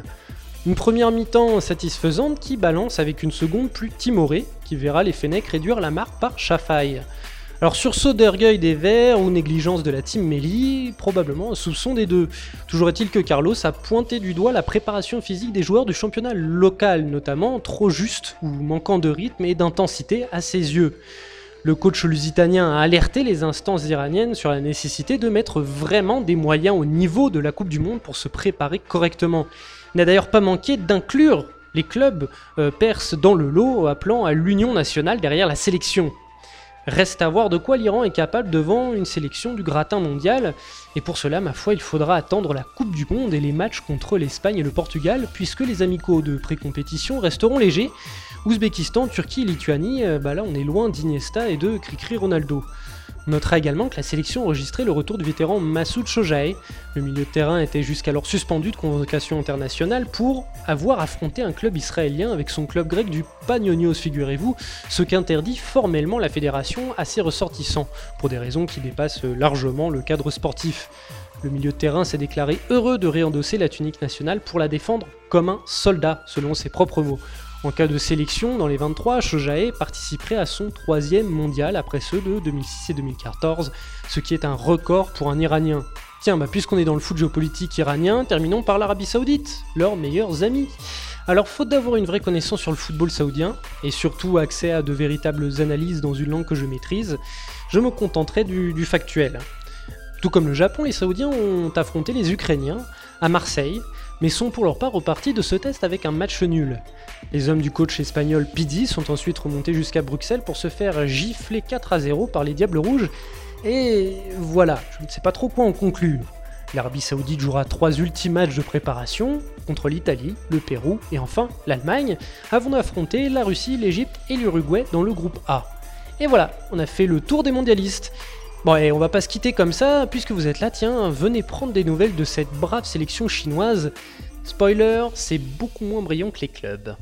Une première mi-temps satisfaisante qui balance avec une seconde plus timorée, verra les Fennecs réduire la marque par Chafaï. Alors sursaut d'orgueil des Verts ou négligence de la team Melly, probablement soupçon des deux. Toujours est-il que Carlos a pointé du doigt la préparation physique des joueurs du championnat local, notamment trop juste ou manquant de rythme et d'intensité à ses yeux. Le coach lusitanien a alerté les instances iraniennes sur la nécessité de mettre vraiment des moyens au niveau de la Coupe du Monde pour se préparer correctement. Il n'a d'ailleurs pas manqué d'inclure les clubs euh, perses dans le lot, appelant à l'union nationale derrière la sélection. Reste à voir de quoi l'Iran est capable devant une sélection du gratin mondial, et pour cela, ma foi, il faudra attendre la Coupe du Monde et les matchs contre l'Espagne et le Portugal, puisque les amicaux de pré-compétition resteront légers, Ouzbékistan, Turquie, Lituanie, euh, bah là on est loin d'Iniesta et de Cricri Ronaldo. Notera également que la sélection enregistrait le retour du vétéran Massoud Chojae. Le milieu de terrain était jusqu'alors suspendu de convocation internationale pour avoir affronté un club israélien avec son club grec du Panionios, figurez-vous, ce qu'interdit formellement la fédération à ses ressortissants, pour des raisons qui dépassent largement le cadre sportif. Le milieu de terrain s'est déclaré heureux de réendosser la tunique nationale pour la défendre comme un soldat, selon ses propres mots. En cas de sélection, dans les 23, Shojae participerait à son troisième mondial après ceux de 2006 et 2014, ce qui est un record pour un Iranien. Tiens, bah puisqu'on est dans le foot géopolitique iranien, terminons par l'Arabie Saoudite, leurs meilleurs amis. Alors, faute d'avoir une vraie connaissance sur le football saoudien, et surtout accès à de véritables analyses dans une langue que je maîtrise, je me contenterai du, du factuel. Tout comme le Japon, les Saoudiens ont affronté les Ukrainiens à Marseille, mais sont pour leur part repartis de ce test avec un match nul. Les hommes du coach espagnol Pidi sont ensuite remontés jusqu'à Bruxelles pour se faire gifler 4 à 0 par les Diables Rouges, et voilà, je ne sais pas trop quoi en conclure. L'Arabie Saoudite jouera trois ultimes matchs de préparation contre l'Italie, le Pérou et enfin l'Allemagne, avant d'affronter la Russie, l'Égypte et l'Uruguay dans le groupe A. Et voilà, on a fait le tour des mondialistes. Bon, et on va pas se quitter comme ça, puisque vous êtes là, tiens, venez prendre des nouvelles de cette brave sélection chinoise. Spoiler, c'est beaucoup moins brillant que les clubs.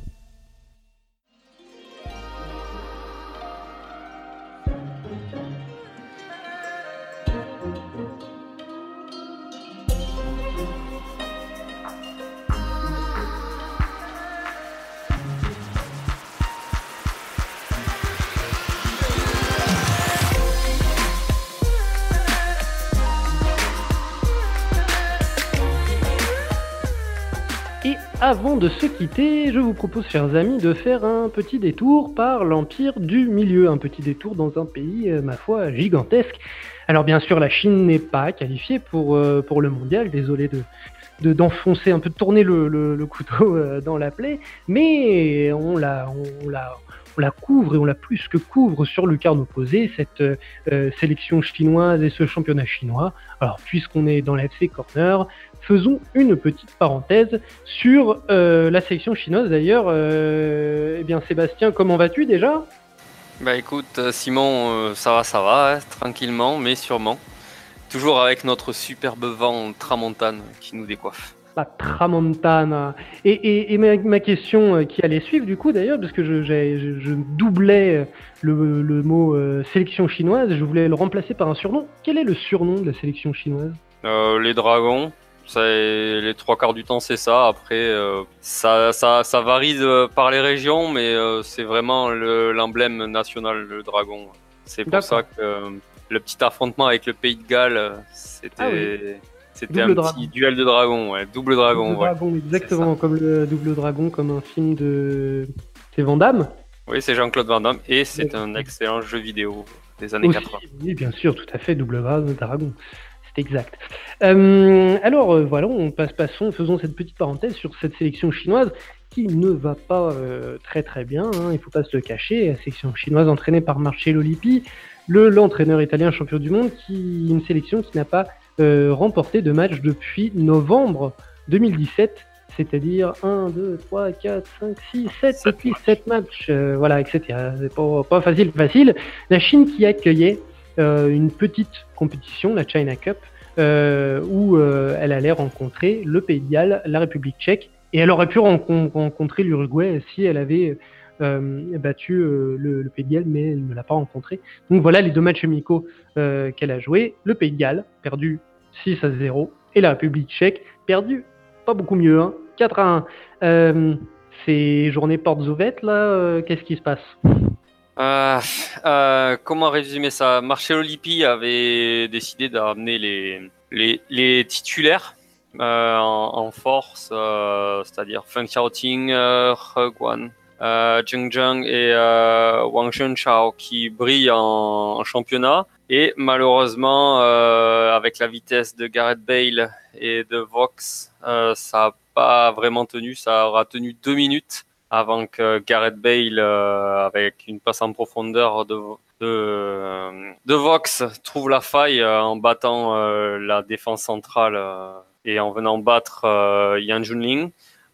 Avant de se quitter, je vous propose, chers amis, de faire un petit détour par l'Empire du Milieu, un petit détour dans un pays, euh, ma foi, gigantesque. Alors bien sûr, la Chine n'est pas qualifiée pour, euh, pour le mondial, désolé de, d'enfoncer un peu, de tourner le, couteau euh, dans la plaie, mais on la, on la, on la couvre et on la plus que couvre sur le quart opposé, cette sélection chinoise et ce championnat chinois. Alors puisqu'on est dans la FC Corner, faisons une petite parenthèse sur euh, la sélection chinoise d'ailleurs. Euh, eh bien Sébastien, comment vas-tu déjà? Bah écoute euh, Simon, ça va, ça va, hein, tranquillement mais sûrement. Toujours avec notre superbe vent tramontane qui nous décoiffe. La tramontane. Et, ma, question qui allait suivre du coup d'ailleurs, parce que je, doublais le, mot sélection chinoise, je voulais le remplacer par un surnom. Quel est le surnom de la sélection chinoise? Les dragons les trois quarts du temps, c'est ça. Après, euh, ça, ça, ça, varie par les régions, mais euh, c'est vraiment l'emblème national, le dragon. C'est pour ça que euh, le petit affrontement avec le Pays de Galles, c'était. Ah c'était un petit duel de dragon, ouais, double dragon. dragon exactement, comme le double dragon, comme un film de. C'est Van Damme Oui, c'est Jean-Claude Van Damme, et c'est un excellent jeu vidéo des années 80. Oui, bien sûr, tout à fait, double dragon. C'est exact. Euh, alors euh, voilà, on passe, passons, faisons cette petite parenthèse sur cette sélection chinoise qui ne va pas euh, très très bien, hein, il ne faut pas se le cacher. La sélection chinoise entraînée par Marcello Lippi, le l'entraîneur italien champion du monde, qui une sélection qui n'a pas remporté de match depuis novembre 2017 c'est-à-dire 1, 2, 3, 4, 5, 6, 7, depuis 7 matchs, euh, voilà, etc. C'est pas, pas facile, facile. La Chine qui accueillait euh, une petite compétition, la China Cup, euh, où elle allait rencontrer le Pays de Galles, la République tchèque, et elle aurait pu rencontrer l'Uruguay si elle avait battu le, Pays de Galles, mais elle ne l'a pas rencontré. Donc voilà les deux matchs amicaux qu'elle a joués. Le Pays de Galles, perdu 6 à 0, et la République tchèque, perdu pas beaucoup mieux, hein, 4 à 1. Euh, ces journées portes ouvertes, là, euh, qu'est-ce qui se passe? Euh, euh, comment résumer ça? Marcelo Lippi avait décidé d'amener les, titulaires euh, en, force, c'est-à-dire Feng Xiaoting, He Guan, Zheng Zheng et Wang Shunshao qui brillent en, championnat. Et malheureusement, avec la vitesse de Gareth Bale et de Vox, ça a pas vraiment tenu. Ça aura tenu deux minutes avant que Gareth Bale, euh, avec une passe en profondeur de, de, de Vox, trouve la faille euh, en battant euh, la défense centrale et en venant battre Yan Junling.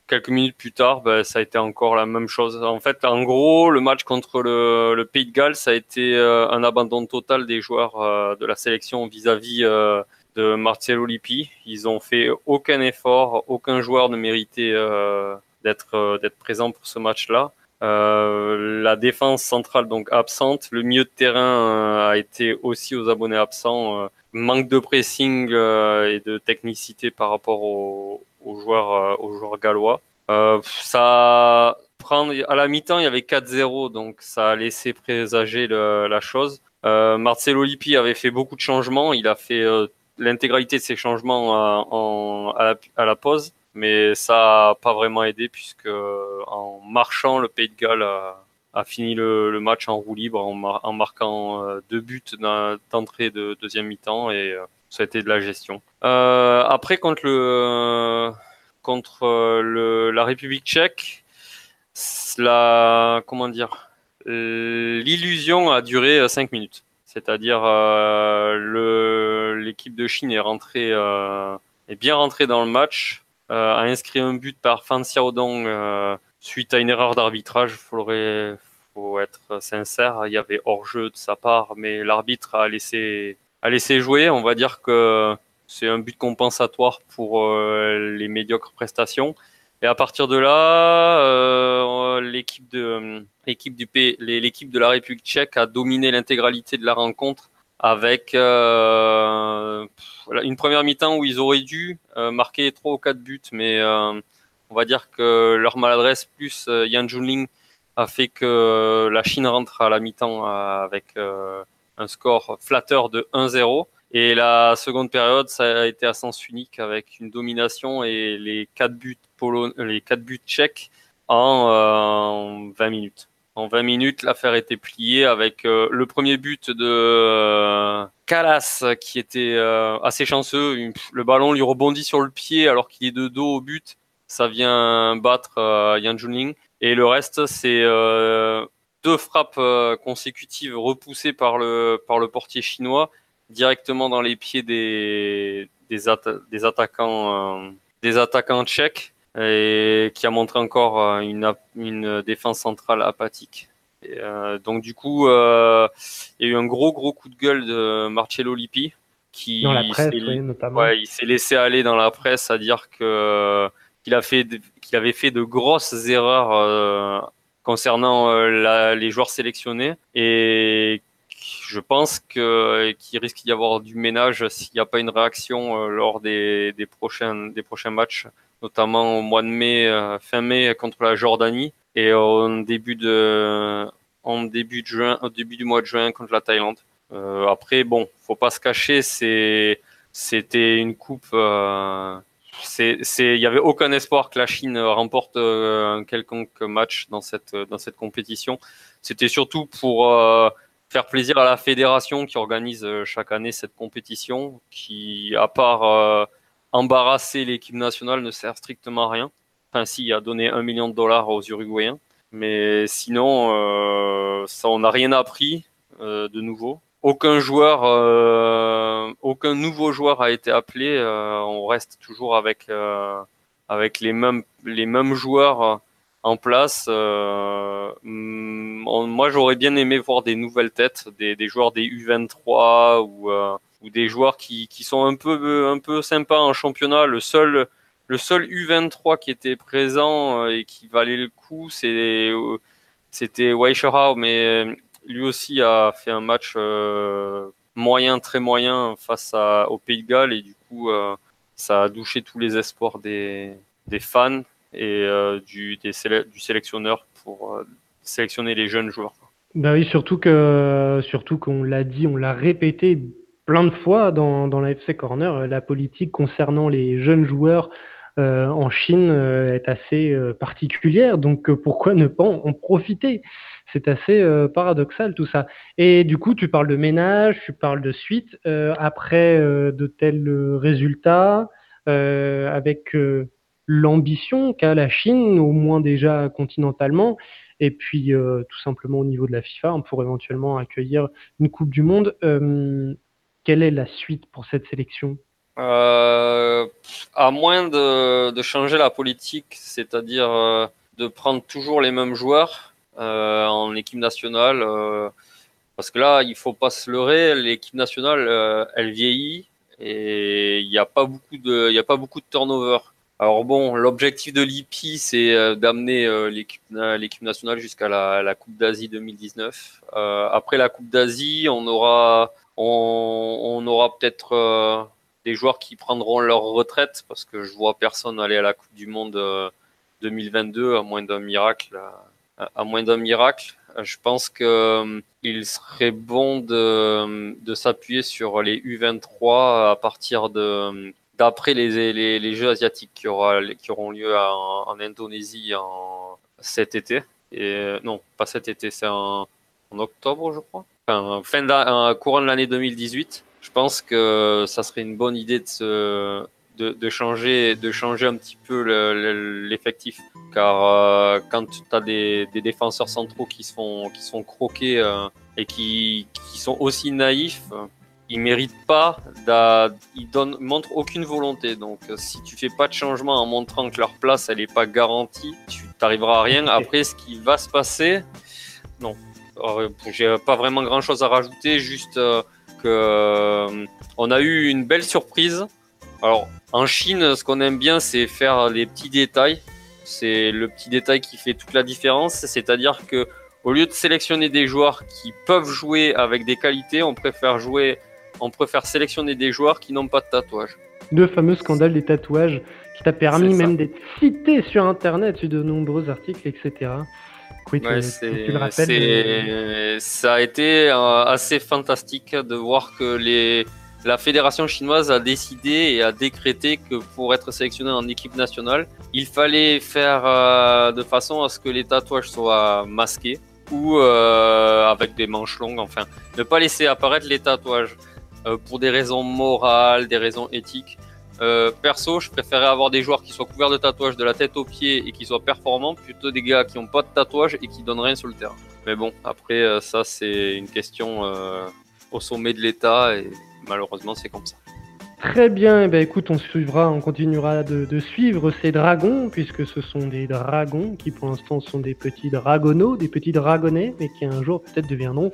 Quelques minutes plus tard, ben, ça a été encore la même chose. En fait, en gros, le match contre le, le Pays de Galles, ça a été un abandon total des joueurs de la sélection vis-à-vis de Marcelo Lippi. Ils ont fait aucun effort, aucun joueur ne méritait d'être euh, d'être présent pour ce match-là. Euh, la défense centrale donc absente, le milieu de terrain euh, a été aussi aux abonnés absents, manque de pressing et de technicité par rapport aux, joueurs aux joueurs gallois. ça prendre à la mi-temps il y avait 4-0 donc ça a laissé présager la chose. Marcelo Lippi avait fait beaucoup de changements, il a fait l'intégralité de ces changements en, à, la, pause mais ça n'a pas vraiment aidé puisque en marchant, le Pays de Galles a, fini le, match en roue libre en, marquant euh, deux buts d'entrée de deuxième mi-temps euh, ça a été de la gestion. Euh, après contre le contre le, la République tchèque, la comment dire l'illusion a duré cinq minutes. C'est-à-dire l'équipe de Chine est rentrée est bien rentrée dans le match euh, a inscrit un but par Fan Xiaodong euh, suite à une erreur d'arbitrage. Faudrait, faut être sincère, il y avait hors-jeu de sa part, mais l'arbitre a laissé, a laissé jouer. On va dire que c'est un but compensatoire pour euh, les médiocres prestations. Et à partir de là, euh, l'équipe de du de la République tchèque a dominé l'intégralité de la rencontre avec euh, une première mi-temps où ils auraient dû marquer trois ou quatre buts, mais on va dire que leur maladresse plus Yan Junling a fait que la Chine rentre à la mi-temps avec un score flatteur de 1-0. Et la seconde période, ça a été à sens unique avec une domination et les quatre buts, les quatre buts tchèques en 20 minutes. En 20 minutes, l'affaire était pliée avec euh, le premier but de euh, Calas qui était euh, assez chanceux. Le ballon lui rebondit sur le pied alors qu'il est de dos au but. Ça vient battre Yan Junling. Et le reste, c'est deux frappes consécutives repoussées par le, par le portier chinois directement dans les pieds des, des, des attaquants, des attaquants tchèques et qui a montré encore euh, une, une défense centrale apathique. Et, euh, donc du coup, euh, il y a eu un gros gros coup de gueule de Marcello Lippi qui oui. Ouais, s'est laissé aller dans la presse à dire que qu'il a fait qu'il avait fait de grosses erreurs euh, concernant euh, les joueurs sélectionnés et je pense que qu'il risque d'y avoir du ménage s'il n'y a pas une réaction lors des, prochains matchs notamment au mois de mai, euh, fin mai contre la Jordanie et au début de, en début de juin, au début du mois de juin contre la Thaïlande. Euh, après, bon, faut pas se cacher, c'était une coupe. Euh, c'est, il y avait aucun espoir que la Chine remporte un quelconque match dans cette dans cette compétition. C'était surtout pour faire plaisir à la fédération qui organise chaque année cette compétition, qui à part embarrasser l'équipe nationale ne sert strictement à rien. Enfin, si, a donné un million de dollars aux Uruguayens. Mais sinon, euh, ça, on n'a rien appris euh, de nouveau. Aucun joueur, euh, aucun nouveau joueur a été appelé. on reste toujours avec avec les mêmes, les mêmes joueurs en place. Euh, moi, j'aurais bien aimé voir des nouvelles têtes, des, des joueurs des U23 ou, euh, des joueurs qui, qui sont un peu, un peu sympas en championnat. Le seul, le seul U23 qui était présent euh, et qui valait le coup, c'est, c'était Weischerau, mais lui aussi a fait un match moyen, très moyen face au Pays de Galles et du coup, ça a douché tous les espoirs des, fans et euh, du, du sélectionneur pour euh, sélectionner les jeunes joueurs. Bah oui, surtout que surtout qu'on l'a dit, on l'a répété plein de fois dans, dans la FC Corner, la politique concernant les jeunes joueurs euh, en Chine est assez particulière. Donc pourquoi ne pas en profiter? C'est assez paradoxal tout ça. Et du coup, tu parles de ménage, tu parles de suite. après de tels résultats, avec l'ambition qu'a la Chine, au moins déjà continentalement, et puis euh, tout simplement au niveau de la FIFA, pour éventuellement accueillir une Coupe du Monde. Euh, quelle est la suite pour cette sélection? Euh, À moins de, changer la politique, c'est-à-dire de prendre toujours les mêmes joueurs en équipe nationale, parce que là, il faut pas se leurrer, l'équipe nationale, elle vieillit et il n'y a pas beaucoup de, il a pas beaucoup de turnover. Alors bon, l'objectif de l'IPI, c'est euh, d'amener euh, euh, l'équipe nationale jusqu'à la, Coupe d'Asie 2019. après la Coupe d'Asie, on aura, on, aura peut-être des joueurs qui prendront leur retraite parce que je vois personne aller à la Coupe du Monde 2022 à moins d'un miracle. À, moins d'un miracle, je pense qu'il serait bon de, de s'appuyer sur les U23 à partir de d'après les, les, Jeux asiatiques qui, aura, qui auront lieu en, Indonésie en, cet été. Et, non, pas cet été, c'est en, en, octobre, je crois. Enfin, fin de, courant de l'année 2018. Je pense que ça serait une bonne idée de, se, de, de changer, de changer un petit peu l'effectif. Car euh, quand tu as des, des, défenseurs centraux qui sont, qui sont croqués euh, et qui, qui sont aussi naïfs, ils méritent pas, ils donnent, montrent aucune volonté. Donc, euh, si tu fais pas de changement en montrant que leur place elle est pas garantie, tu t'arriveras à rien. Après, ce qui va se passer, non, j'ai pas vraiment grand chose à rajouter, juste euh, que euh, on a eu une belle surprise. Alors, en Chine, ce qu'on aime bien, c'est faire les petits détails. C'est le petit détail qui fait toute la différence. C'est-à-dire que au lieu de sélectionner des joueurs qui peuvent jouer avec des qualités, on préfère jouer on préfère sélectionner des joueurs qui n'ont pas de tatouage. Le fameux scandale des tatouages qui t'a permis même d'être cité sur Internet sur de nombreux articles, etc. Oui, tu, le rappelles, euh, Ça a été euh, assez fantastique de voir que les... la fédération chinoise a décidé et a décrété que pour être sélectionné en équipe nationale, il fallait faire euh, de façon à ce que les tatouages soient masqués ou avec des manches longues, enfin, ne pas laisser apparaître les tatouages. Euh, pour des raisons morales, des raisons éthiques. Euh, perso, je préférais avoir des joueurs qui soient couverts de tatouages de la tête aux pieds et qui soient performants, plutôt des gars qui n'ont pas de tatouage et qui donnent rien sur le terrain. Mais bon, après, euh, ça, c'est une question au sommet de l'État malheureusement, c'est comme ça. Très bien, eh ben, écoute, on suivra, on continuera de, de, suivre ces dragons, puisque ce sont des dragons qui pour l'instant sont des petits dragonneaux, des petits dragonnets, mais qui un jour peut-être deviendront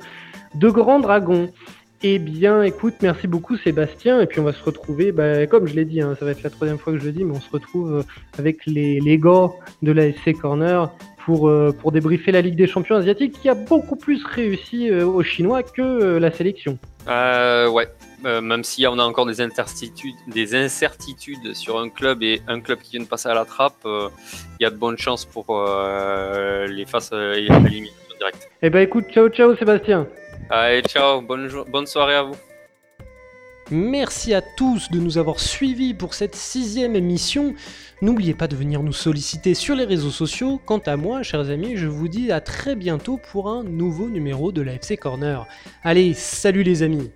de grands dragons. Eh bien, écoute, merci beaucoup Sébastien. Et puis on va se retrouver, bah, comme je l'ai dit, hein, ça va être la troisième fois que je le dis, mais on se retrouve euh, avec les, les gars de la SC Corner pour, euh, pour débriefer la Ligue des Champions asiatiques qui a beaucoup plus réussi euh, aux Chinois que la sélection. ouais, même s'il y en a encore des incertitudes, des incertitudes sur un club et un club qui vient de passer à la trappe, il y a de bonnes chances pour les faces à l'élimination directe. Eh ben écoute, ciao ciao Sébastien. Allez, ciao, bonne, bonne soirée à vous. Merci à tous de nous avoir suivis pour cette sixième émission. N'oubliez pas de venir nous solliciter sur les réseaux sociaux. Quant à moi, chers amis, je vous dis à très bientôt pour un nouveau numéro de la FC Corner. Allez, salut les amis